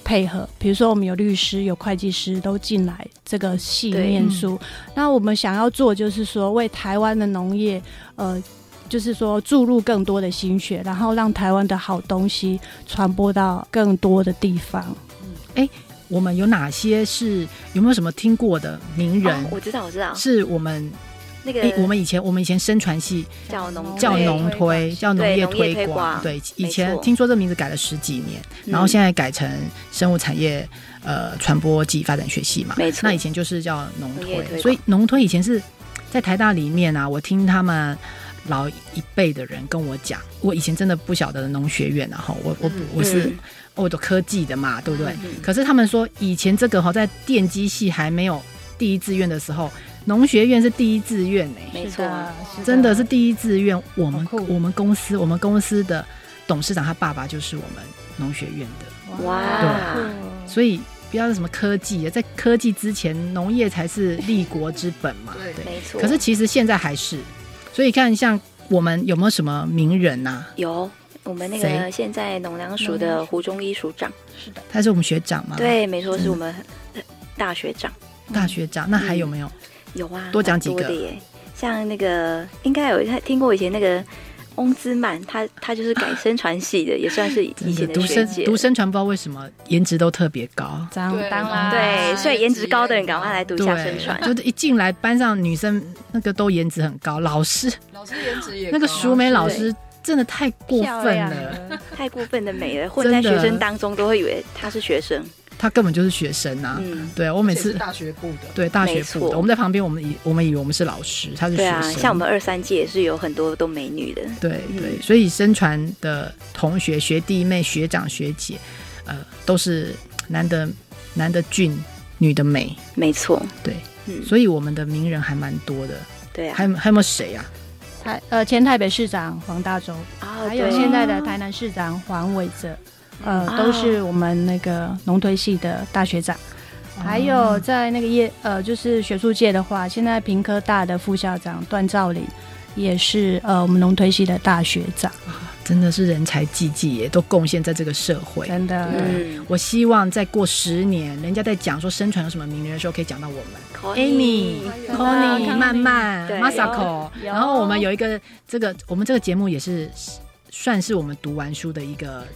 配合。比如说我们有律师、有会计师都进来这个系念书。嗯、那我们想要做就是说为台湾的农业呃就是说注入更多的心血，然后让台湾的好东西传播到更多的地方。嗯，哎。我们有哪些是有没有什么听过的名人？哦、我知道，我知道，是我们那个、欸、我们以前我们以前生传系叫农叫农推叫农业推广，对，以前听说这名字改了十几年，然后现在改成生物产业呃传播暨发展学系嘛，没错。那以前就是叫农推，所以农推以前是在台大里面啊，我听他们老一辈的人跟我讲，我以前真的不晓得农学院，然后我我我是。嗯哦，都科技的嘛，对不对？嗯、可是他们说，以前这个哈，在电机系还没有第一志愿的时候，农学院是第一志愿呢。没错，真的是第一志愿。我们我们公司，我们公司的董事长他爸爸就是我们农学院的。哇，对，所以不要是什么科技，在科技之前，农业才是立国之本嘛。对，对没错。可是其实现在还是，所以看像我们有没有什么名人呐、啊？有。我们那个现在农粮署的胡忠一署长，是的，他是我们学长吗？对，没错，是我们大学长。大学长，那还有没有？有啊，多讲几个。像那个应该有他听过以前那个翁兹曼，他他就是改生传系的，[laughs] 也算是以前的学姐。读生传不知道为什么颜值都特别高，当然对，所以颜值高的人赶快来读一下生传。就是一进来班上女生那个都颜值很高，老师老师颜值也那个淑美老师。真的太过分了，太过分的美了，[laughs] 混在学生当中都会以为他是学生，他根本就是学生啊！嗯，对我每次大学部的，对大学部的，我们在旁边，我们以我们以为我们是老师，他是学生。像我们二三届也是有很多都美女的，对对，所以生传的同学、学弟妹、学长、学姐，呃，都是男的男的俊，女的美，没错，对，所以我们的名人还蛮多的，对啊，还还有没有谁啊？台呃前台北市长黄大洲，哦、还有现在的台南市长黄伟哲，呃，哦、都是我们那个农推系的大学长。哦、还有在那个业呃，就是学术界的话，现在平科大的副校长段兆林也是呃我们农推系的大学长。[laughs] 真的是人才济济耶，都贡献在这个社会。真的，对，我希望再过十年，人家在讲说生传有什么名人的时候，可以讲到我们，Amy、Connie、曼曼、Masako。然后我们有一个这个，我们这个节目也是算是我们读完书的一个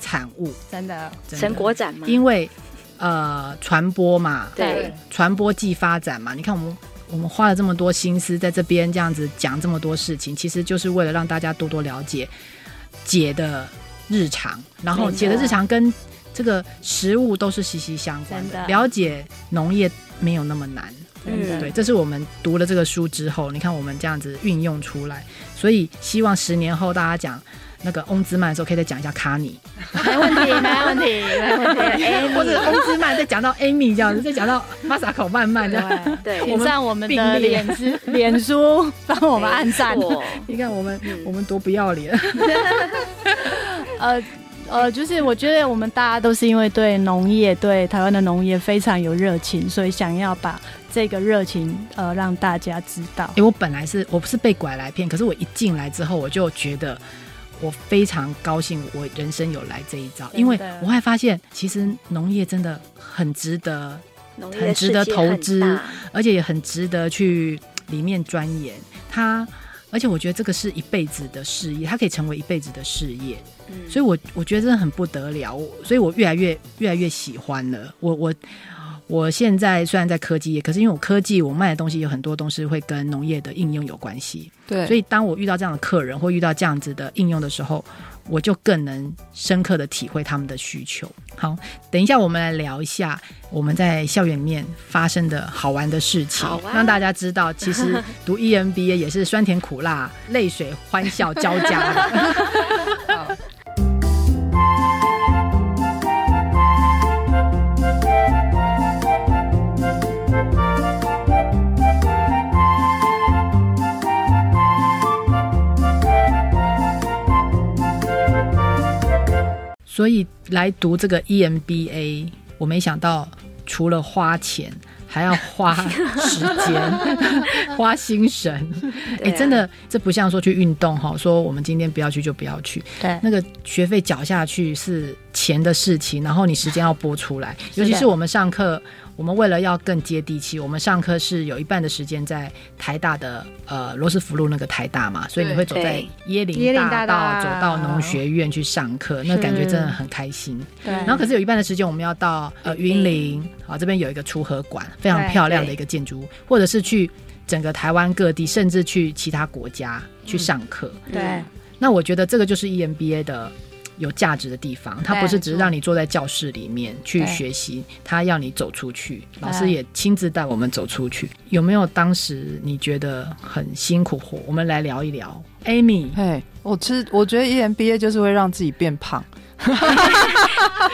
产物，真的。成果展嘛。因为呃，传播嘛，对，传播即发展嘛。你看我们。我们花了这么多心思在这边这样子讲这么多事情，其实就是为了让大家多多了解姐的日常，然后姐的日常跟这个食物都是息息相关的。的了解农业没有那么难，嗯，对，这是我们读了这个书之后，你看我们这样子运用出来，所以希望十年后大家讲。那个翁兹曼的时候，可以再讲一下卡尼，没问题，没问题，没问题。[laughs] 或者翁兹曼再讲到 Amy 这样子，再讲到马萨口慢慢的，对，[laughs] 点上我们的脸书，脸书帮我们按赞。你看我们，我们多不要脸。[laughs] 呃呃，就是我觉得我们大家都是因为对农业，对台湾的农业非常有热情，所以想要把这个热情呃让大家知道。哎，我本来是我不是被拐来骗，可是我一进来之后，我就觉得。我非常高兴，我人生有来这一招，因为我会发现，其实农业真的很值得，很值得投资，而且也很值得去里面钻研。它，而且我觉得这个是一辈子的事业，它可以成为一辈子的事业。嗯，所以我我觉得真的很不得了，所以我越来越越来越喜欢了。我我我现在虽然在科技业，可是因为我科技我卖的东西有很多东西会跟农业的应用有关系。对，所以当我遇到这样的客人或遇到这样子的应用的时候，我就更能深刻的体会他们的需求。好，等一下我们来聊一下我们在校园里面发生的好玩的事情，啊、让大家知道，其实 [laughs] 读 EMBA 也是酸甜苦辣、泪水欢笑交加的。所以来读这个 EMBA，我没想到除了花钱，还要花时间、[laughs] 花心神。哎、啊欸，真的，这不像说去运动哈，说我们今天不要去就不要去。对，那个学费缴下去是钱的事情，然后你时间要拨出来，尤其是我们上课。我们为了要更接地气，我们上课是有一半的时间在台大的呃罗斯福路那个台大嘛，所以你会走在椰林大道走到农学院去上课，那感觉真的很开心。对，然后可是有一半的时间我们要到呃云林，啊，这边有一个出河馆，非常漂亮的一个建筑物，或者是去整个台湾各地，甚至去其他国家去上课。对，那我觉得这个就是 EMBA 的。有价值的地方，它不是只是让你坐在教室里面去学习，它要你走出去。老师也亲自带我们走出去。有没有当时你觉得很辛苦活？我们来聊一聊。Amy，嘿，我其实，我觉得 EMBA 就是会让自己变胖。[laughs]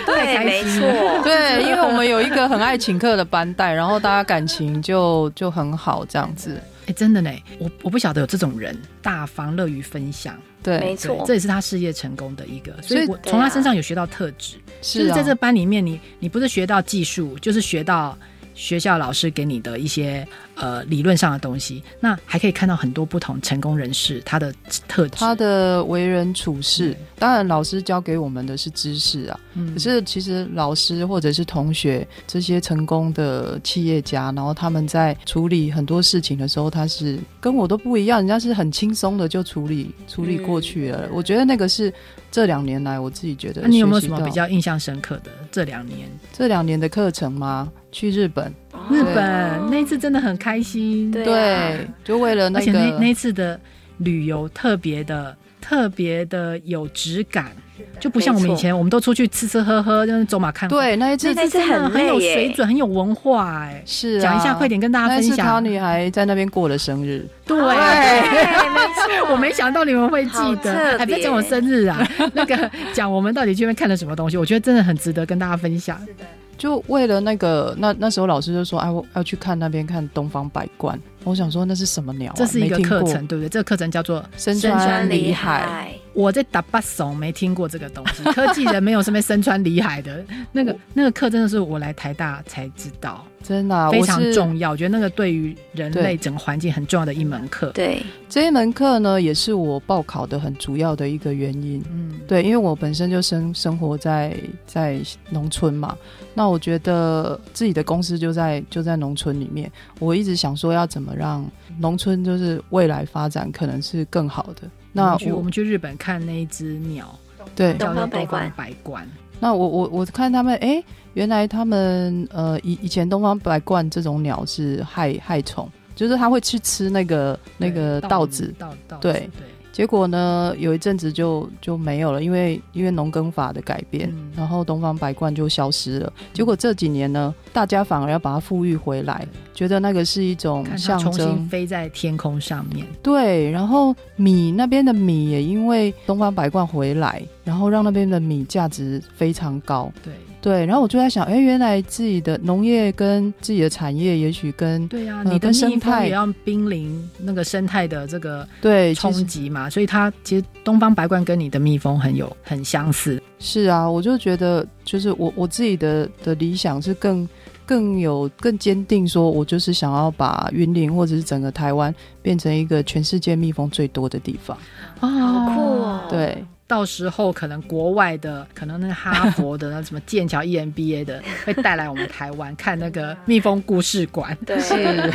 对，没错，[laughs] 对，因为我们有一个很爱请客的班代，然后大家感情就就很好，这样子。真的呢，我我不晓得有这种人，大方乐于分享。对，没错，这也是他事业成功的一个，所以我从他身上有学到特质，就是在这班里面你，你你不是学到技术，就是学到。学校老师给你的一些呃理论上的东西，那还可以看到很多不同成功人士他的特质，他的为人处事。当然，老师教给我们的是知识啊，嗯、可是其实老师或者是同学这些成功的企业家，然后他们在处理很多事情的时候，他是跟我都不一样，人家是很轻松的就处理处理过去了。嗯、我觉得那个是这两年来我自己觉得。那你有没有什么比较印象深刻的这两年？这两年的课程吗？去日本，日本那一次真的很开心，对，对，就为了那个，而且那那次的旅游特别的特别的有质感，就不像我们以前，我们都出去吃吃喝喝，就是走马看花。对，那一次那次很很有水准，很有文化，哎，是讲一下，快点跟大家分享。那女孩在那边过的生日，对，没错，[laughs] 我没想到你们会记得，还在讲我生日啊，[laughs] 那个讲我们到底去那边看了什么东西，我觉得真的很值得跟大家分享。是的。就为了那个，那那时候老师就说：“哎，我要去看那边看东方白鸛。”我想说那是什么鸟啊？这是一个课程，对不对？这个课程叫做深川里海。我在打巴怂没听过这个东西，科技人没有什么深川里海的那个那个课，真的是我来台大才知道，真的、啊、非常重要。我，觉得那个对于人类整个环境很重要的一门课。对，这一门课呢，也是我报考的很主要的一个原因。嗯，对，因为我本身就生生活在在农村嘛，那我觉得自己的公司就在就在农村里面，我一直想说要怎么让农村就是未来发展可能是更好的。那我，我们去我们去日本看那一只鸟，对，叫做东方白鸛。那我我我看他们，哎、欸，原来他们呃以以前东方白冠这种鸟是害害虫，就是它会去吃那个那个稻子，稻稻对。对结果呢，有一阵子就就没有了，因为因为农耕法的改变，嗯、然后东方白鹳就消失了。结果这几年呢，大家反而要把它复育回来，觉得那个是一种象征，重新飞在天空上面。对，然后米那边的米也因为东方白鹳回来，然后让那边的米价值非常高。对。对，然后我就在想，哎，原来自己的农业跟自己的产业，也许跟对呀、啊，你的生态也要濒临那个生态的这个对冲击嘛，所以它其实东方白罐跟你的蜜蜂很有很相似。是啊，我就觉得，就是我我自己的的理想是更更有更坚定，说我就是想要把云林或者是整个台湾变成一个全世界蜜蜂最多的地方。哦，好酷哦！对。到时候可能国外的，可能那个哈佛的，那什么剑桥 EMBA 的，会带来我们台湾看那个蜜蜂故事馆。对，[laughs] 是。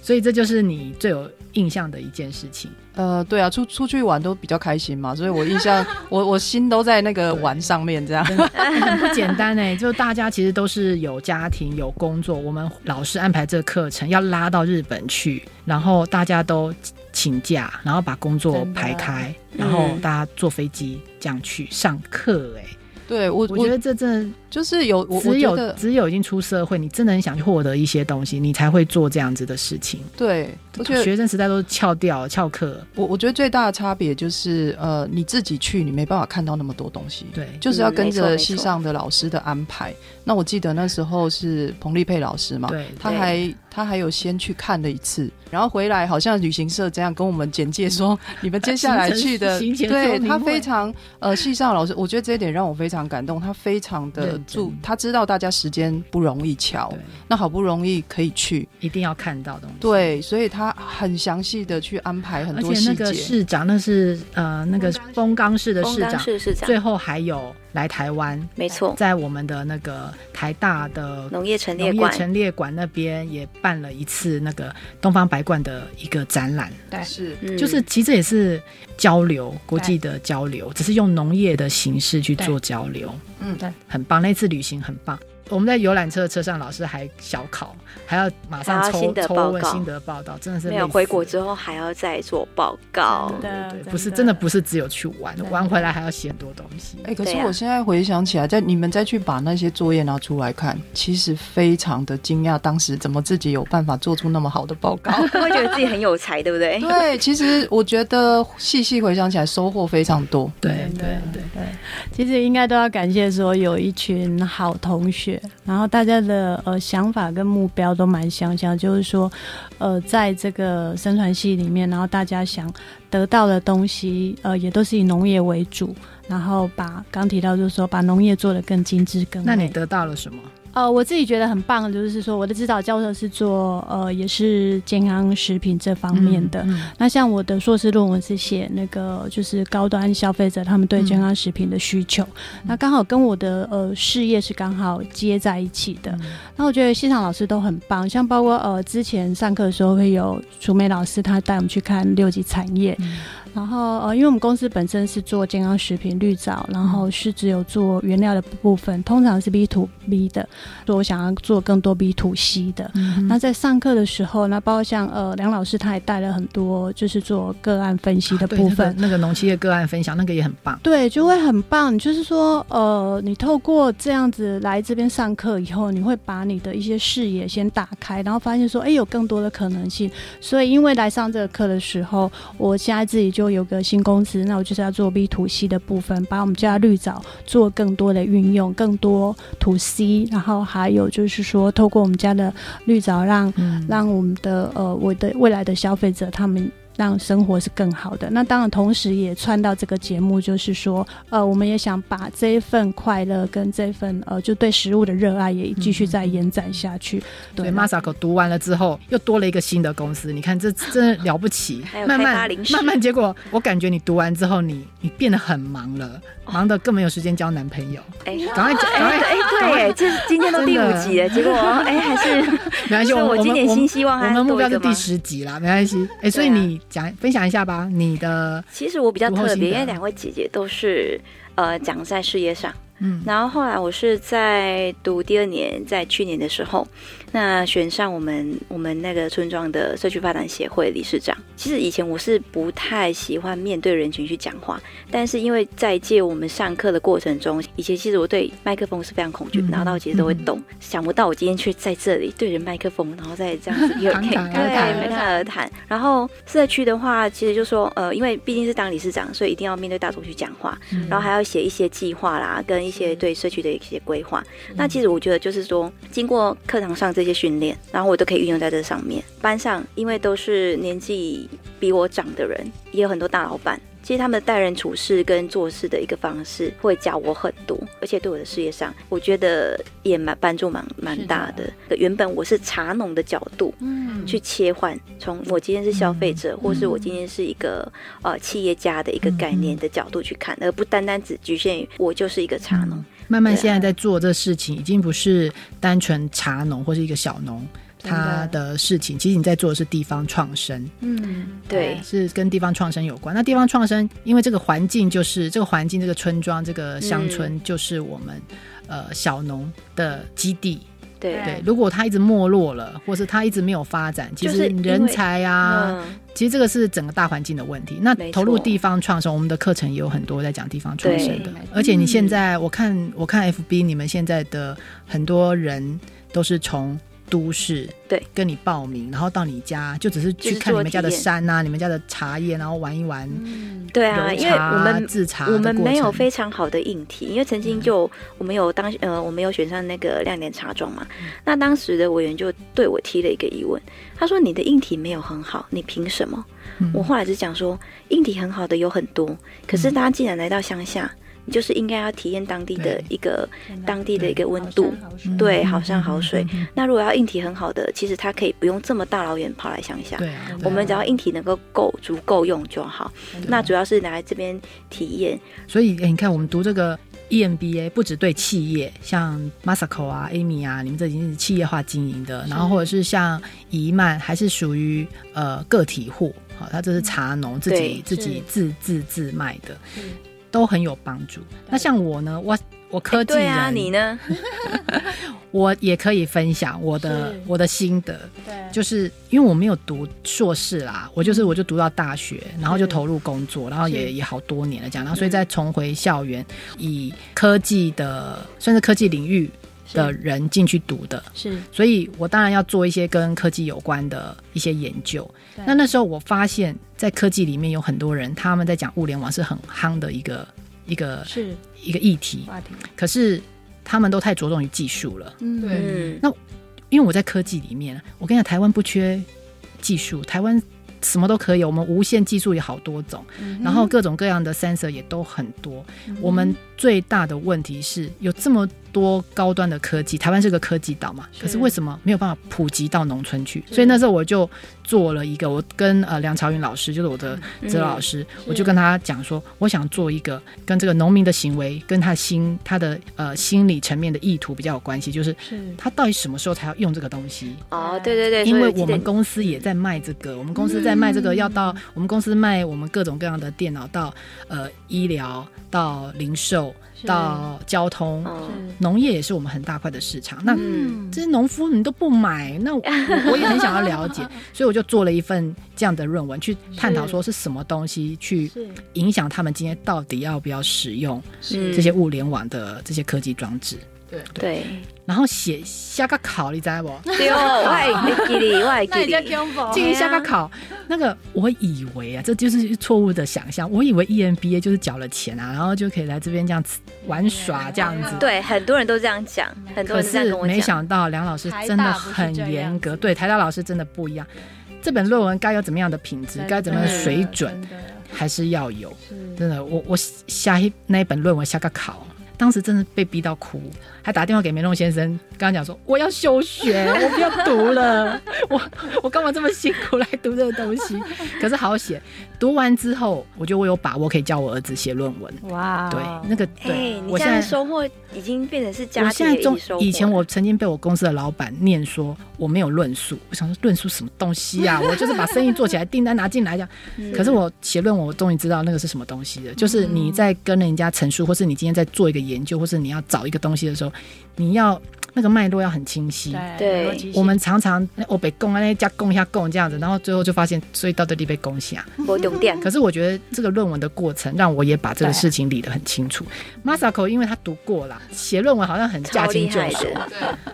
所以这就是你最有印象的一件事情？呃，对啊，出出去玩都比较开心嘛，所以我印象，[laughs] 我我心都在那个玩上面，这样很不简单哎。就大家其实都是有家庭有工作，我们老师安排这个课程要拉到日本去，然后大家都请假，然后把工作排开，然后大家坐飞机这样去上课哎。对我，我觉得这真的就是有，只有只有已经出社会，你真的很想去获得一些东西，你才会做这样子的事情。对，我觉得学生时代都是翘掉翘课。我我觉得最大的差别就是，呃，你自己去，你没办法看到那么多东西。对，就是要跟着系上的老师的安排。嗯，那我记得那时候是彭丽佩老师嘛，对，他还他还有先去看了一次，然后回来好像旅行社这样跟我们简介说，你们接下来去的，[laughs] 对他非常呃系上的老师，我觉得这一点让我非常。非常感动，他非常的注，他知道大家时间不容易瞧，那好不容易可以去，一定要看到东西。对，所以他很详细的去安排很多细节。而且那个市长，那是呃那个丰冈市。的市长，市长，最后还有来台湾，没错，在我们的那个台大的农业陈列馆，农业陈列馆那边也办了一次那个东方白冠的一个展览。对，是，就是其实也是交流，国际的交流，只是用农业的形式去做交流。流，嗯，对，很棒，那次旅行很棒。我们在游览车的车上，老师还小考，还要马上抽抽问心得报道，真的是没有回国之后还要再做报告。对对对，不是真的不是只有去玩，玩回来还要写很多东西。哎，可是我现在回想起来，在你们再去把那些作业拿出来看，其实非常的惊讶，当时怎么自己有办法做出那么好的报告？[laughs] 会觉得自己很有才，对不对？对，其实我觉得细细回想起来，收获非常多。对对对对，其实应该都要感谢说有一群好同学。然后大家的呃想法跟目标都蛮相像，就是说，呃，在这个生传系里面，然后大家想得到的东西，呃，也都是以农业为主，然后把刚提到就是说，把农业做得更精致、更。那你得到了什么？呃，我自己觉得很棒，就是说我的指导教授是做呃，也是健康食品这方面的。嗯嗯、那像我的硕士论文是写那个，就是高端消费者他们对健康食品的需求。嗯、那刚好跟我的呃事业是刚好接在一起的。嗯、那我觉得现场老师都很棒，像包括呃之前上课的时候会有楚美老师，他带我们去看六级产业。嗯然后呃，因为我们公司本身是做健康食品绿藻，然后是只有做原料的部分，通常是 B to B 的，所以我想要做更多 B to C 的。嗯、哼那在上课的时候，那包括像呃梁老师他也带了很多，就是做个案分析的部分，啊、那个农企业个案分享那个也很棒。对，就会很棒。就是说呃，你透过这样子来这边上课以后，你会把你的一些视野先打开，然后发现说，哎，有更多的可能性。所以因为来上这个课的时候，我现在自己就。有个新公司，那我就是要做 B to C 的部分，把我们家绿藻做更多的运用，更多 to C，然后还有就是说，透过我们家的绿藻让，让、嗯、让我们的呃，我的未来的消费者他们。让生活是更好的。那当然，同时也串到这个节目，就是说，呃，我们也想把这一份快乐跟这份呃，就对食物的热爱也继续再延展下去。嗯、对，Masako 读完了之后，又多了一个新的公司。你看，这真的了不起。[laughs] 慢慢慢慢，结果我感觉你读完之后，你你变得很忙了，忙得更没有时间交男朋友。哎，赶快，赶快，哎，对，这今天都第五集了，结果哎还是 [laughs] 没关系。[laughs] 我今年新希望，我们目标是第十集啦，没关系。哎，所以你。讲分享一下吧，你的其实我比较特别，因为两位姐姐都是呃讲在事业上，嗯，然后后来我是在读第二年，在去年的时候。那选上我们我们那个村庄的社区发展协会理事长。其实以前我是不太喜欢面对人群去讲话，但是因为在借我们上课的过程中，以前其实我对麦克风是非常恐惧，嗯、拿到其实都会动。嗯、想不到我今天却在这里对着麦克风，然后再这样子有侃侃而谈。然后社区的话，其实就说呃，因为毕竟是当理事长，所以一定要面对大众去讲话，嗯、然后还要写一些计划啦，跟一些对社区的一些规划。嗯、那其实我觉得就是说，经过课堂上。这些训练，然后我都可以运用在这上面。班上因为都是年纪比我长的人，也有很多大老板。其实他们待人处事跟做事的一个方式，会教我很多，而且对我的事业上，我觉得也蛮帮助蛮蛮大的。的。原本我是茶农的角度，嗯，去切换，从我今天是消费者，嗯、或是我今天是一个呃企业家的一个概念的角度去看，嗯、而不单单只局限于我就是一个茶农。慢慢现在在做这事情，已经不是单纯茶农或是一个小农，他的事情，其实你在做的是地方创生。嗯，对，是跟地方创生有关。那地方创生，因为这个环境就是这个环境，这个村庄，这个乡村就是我们、嗯、呃小农的基地。对对，如果他一直没落了，或是他一直没有发展，其实人才啊，嗯、其实这个是整个大环境的问题。那投入地方创生，我们的课程也有很多在讲地方创生的。而且你现在，我看我看 FB，你们现在的很多人都是从。都市对，跟你报名，然后到你家就只是去看你们家的山啊，你们家的茶叶，然后玩一玩。嗯、对啊，因为我们自茶，我们没有非常好的硬体，因为曾经就我们有当呃，我们有选上那个亮点茶庄嘛。嗯、那当时的委员就对我提了一个疑问，他说：“你的硬体没有很好，你凭什么？”嗯、我后来是讲说，硬体很好的有很多，可是大家既然来到乡下。你就是应该要体验当地的一个当地的一个温度，对，好山好水。那如果要硬体很好的，其实它可以不用这么大老远跑来乡下。对，我们只要硬体能够够足够用就好。那主要是来这边体验。所以，你看我们读这个 EMBA，不只对企业，像 Masako 啊、Amy 啊，你们这已经是企业化经营的，然后或者是像怡曼，还是属于呃个体户。好，他这是茶农，自己自己自自自卖的。都很有帮助。那像我呢，我我科技人，欸、对啊，你呢？[laughs] 我也可以分享我的我的心得。对，就是因为我没有读硕士啦，我就是我就读到大学，然后就投入工作，然后也也好多年了这样，然后所以再重回校园，以科技的算是科技领域。的人进去读的，是，所以我当然要做一些跟科技有关的一些研究。那那时候我发现，在科技里面有很多人，他们在讲物联网是很夯的一个一个是一个议题，话题。可是他们都太着重于技术了。嗯，对。那因为我在科技里面，我跟你讲，台湾不缺技术，台湾什么都可以，我们无线技术有好多种，嗯、然后各种各样的 sensor 也都很多。嗯、我们最大的问题是有这么。多高端的科技，台湾是个科技岛嘛？可是为什么没有办法普及到农村去？所以那时候我就做了一个，我跟呃梁朝云老师，就是我的哲老师，嗯、我就跟他讲说，我想做一个跟这个农民的行为，跟他心他的呃心理层面的意图比较有关系，就是他到底什么时候才要用这个东西？哦，对对对，因为我们公司也在卖这个，我们公司在卖这个，要到我们公司卖我们各种各样的电脑到呃医疗到零售。到交通，农业也是我们很大块的市场。那这些农夫你都不买，那 [laughs] 我也很想要了解，所以我就做了一份这样的论文，去探讨说是什么东西去影响他们今天到底要不要使用这些物联网的这些科技装置。对对。然后写下个考，你知道不？对哦，[laughs] [laughs] 我还记得，我还记得。进行下个考，那个我以为啊，这就是错误的想象。我以为 EMBA 就是缴了钱啊，然后就可以来这边这样子玩耍这样子。对，很多人都这样讲，很多人这样跟我讲。没想到梁老师真的很严格，对，台大老师真的不一样。这本论文该有怎么样的品质，该怎么样的水准，还是要有。真的，我我下一那一本论文下个考。当时真的被逼到哭，还打电话给梅隆先生，跟他讲说我要休学，[laughs] 我不要读了，我我干嘛这么辛苦来读这个东西？可是好写，读完之后，我觉得我有把握可以教我儿子写论文。哇，对，那个对，欸、我现在收获已经变成是家庭的收获。以前我曾经被我公司的老板念说我没有论述，我想说论述什么东西啊？[laughs] 我就是把生意做起来，订单拿进来这样。嗯、可是我写论文，我终于知道那个是什么东西了，就是你在跟人家陈述，或是你今天在做一个。研究，或是你要找一个东西的时候，你要那个脉络要很清晰。对，我们常常我被攻啊，那加攻一下攻这样子，然后最后就发现，所以到底被攻下。我懂点。可是我觉得这个论文的过程，让我也把这个事情理得很清楚。Masako 因为他读过了，写论文好像很驾轻就熟。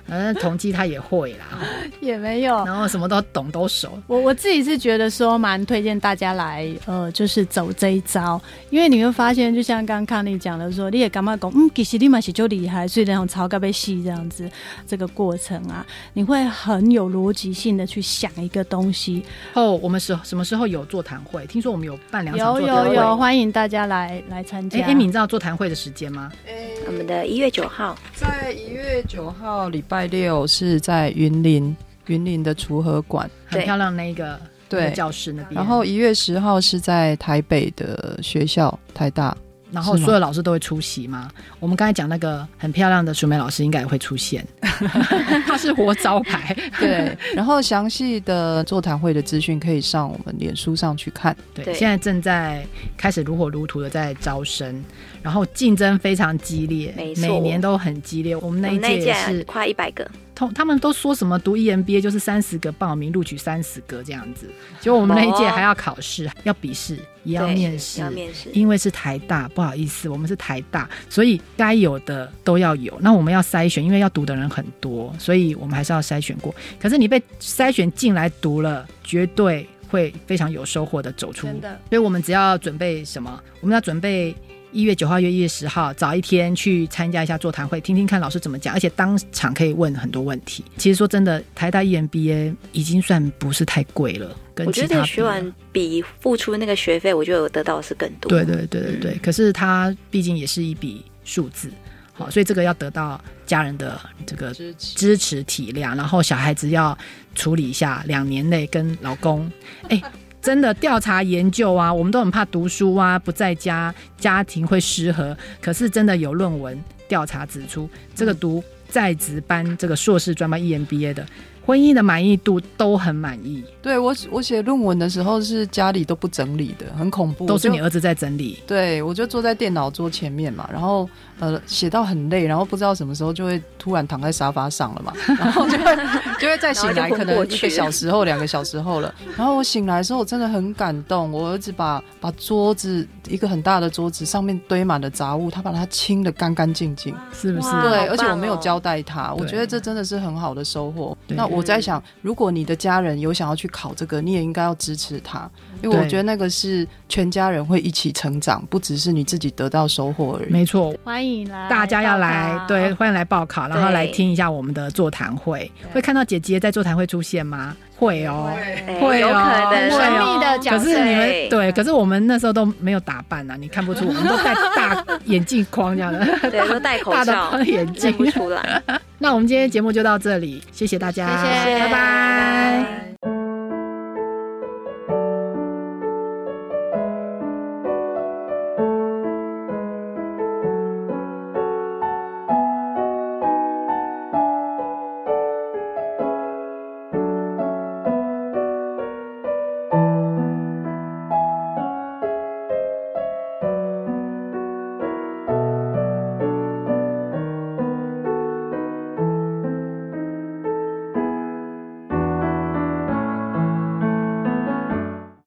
反正统计他也会啦，[laughs] 也没有，然后什么都懂都熟。我我自己是觉得说，蛮推荐大家来，呃，就是走这一招，因为你会发现，就像刚刚康妮讲的说，你也干嘛讲，嗯。其实立马写就厉害，所以那种超高被吸这样子，这个过程啊，你会很有逻辑性的去想一个东西。哦，我们什什么时候有座谈会？听说我们有办两场座谈会。有有有，欢迎大家来来参加。哎，你知道座谈会的时间吗？诶我们的一月九号，在一月九号礼拜六是在云林云林的锄禾馆，很漂亮那个对教室那边。然后一月十号是在台北的学校台大。然后所有老师都会出席吗？吗我们刚才讲那个很漂亮的淑美老师应该也会出现，[laughs] 他是活招牌。对，[laughs] 然后详细的座谈会的资讯可以上我们脸书上去看。对现在正在开始如火如荼的在招生，然后竞争非常激烈，每年都很激烈。我们那一届也是快一百个。他们都说什么读 EMBA 就是三十个报名录取三十个这样子，结果我们那一届还要考试，要笔试，也要面试，要面试。因为是台大，不好意思，我们是台大，所以该有的都要有。那我们要筛选，因为要读的人很多，所以我们还是要筛选过。可是你被筛选进来读了，绝对会非常有收获的走出。真的，所以我们只要准备什么？我们要准备。一月九号约一月十号，早一天去参加一下座谈会，听听看老师怎么讲，而且当场可以问很多问题。其实说真的，台大 EMBA 已经算不是太贵了。我觉得学完比付出那个学费，我觉得我得到的是更多。对对对对对，嗯、可是它毕竟也是一笔数字，好，所以这个要得到家人的这个支持体谅，然后小孩子要处理一下，两年内跟老公，哎。真的调查研究啊，我们都很怕读书啊，不在家，家庭会失和。可是真的有论文调查指出，这个读在职班这个硕士专班 EMBA 的。婚姻的满意度都很满意。对，我我写论文的时候是家里都不整理的，很恐怖。都是你儿子在整理。对，我就坐在电脑桌前面嘛，然后呃写到很累，然后不知道什么时候就会突然躺在沙发上了嘛，[laughs] 然后就会就会再醒来，可能一个小时后、两个小时后了。[laughs] 然后我醒来的时候，我真的很感动。我儿子把把桌子一个很大的桌子上面堆满了杂物，他把它清的干干净净，是不是？对，哦、而且我没有交代他，我觉得这真的是很好的收获。那我在想，如果你的家人有想要去考这个，你也应该要支持他，因为我觉得那个是全家人会一起成长，不只是你自己得到收获而已。没错，欢迎来，大家要来，对，欢迎来报考，然后来听一下我们的座谈会。会看到姐姐在座谈会出现吗？会哦，会哦，神秘的角色。可是你们对，可是我们那时候都没有打扮啊，你看不出，我们都戴大 [laughs] 眼镜框这样的，对，都戴口罩，[laughs] 大的眼镜不出来。那我们今天节目就到这里，谢谢大家，谢谢，拜拜。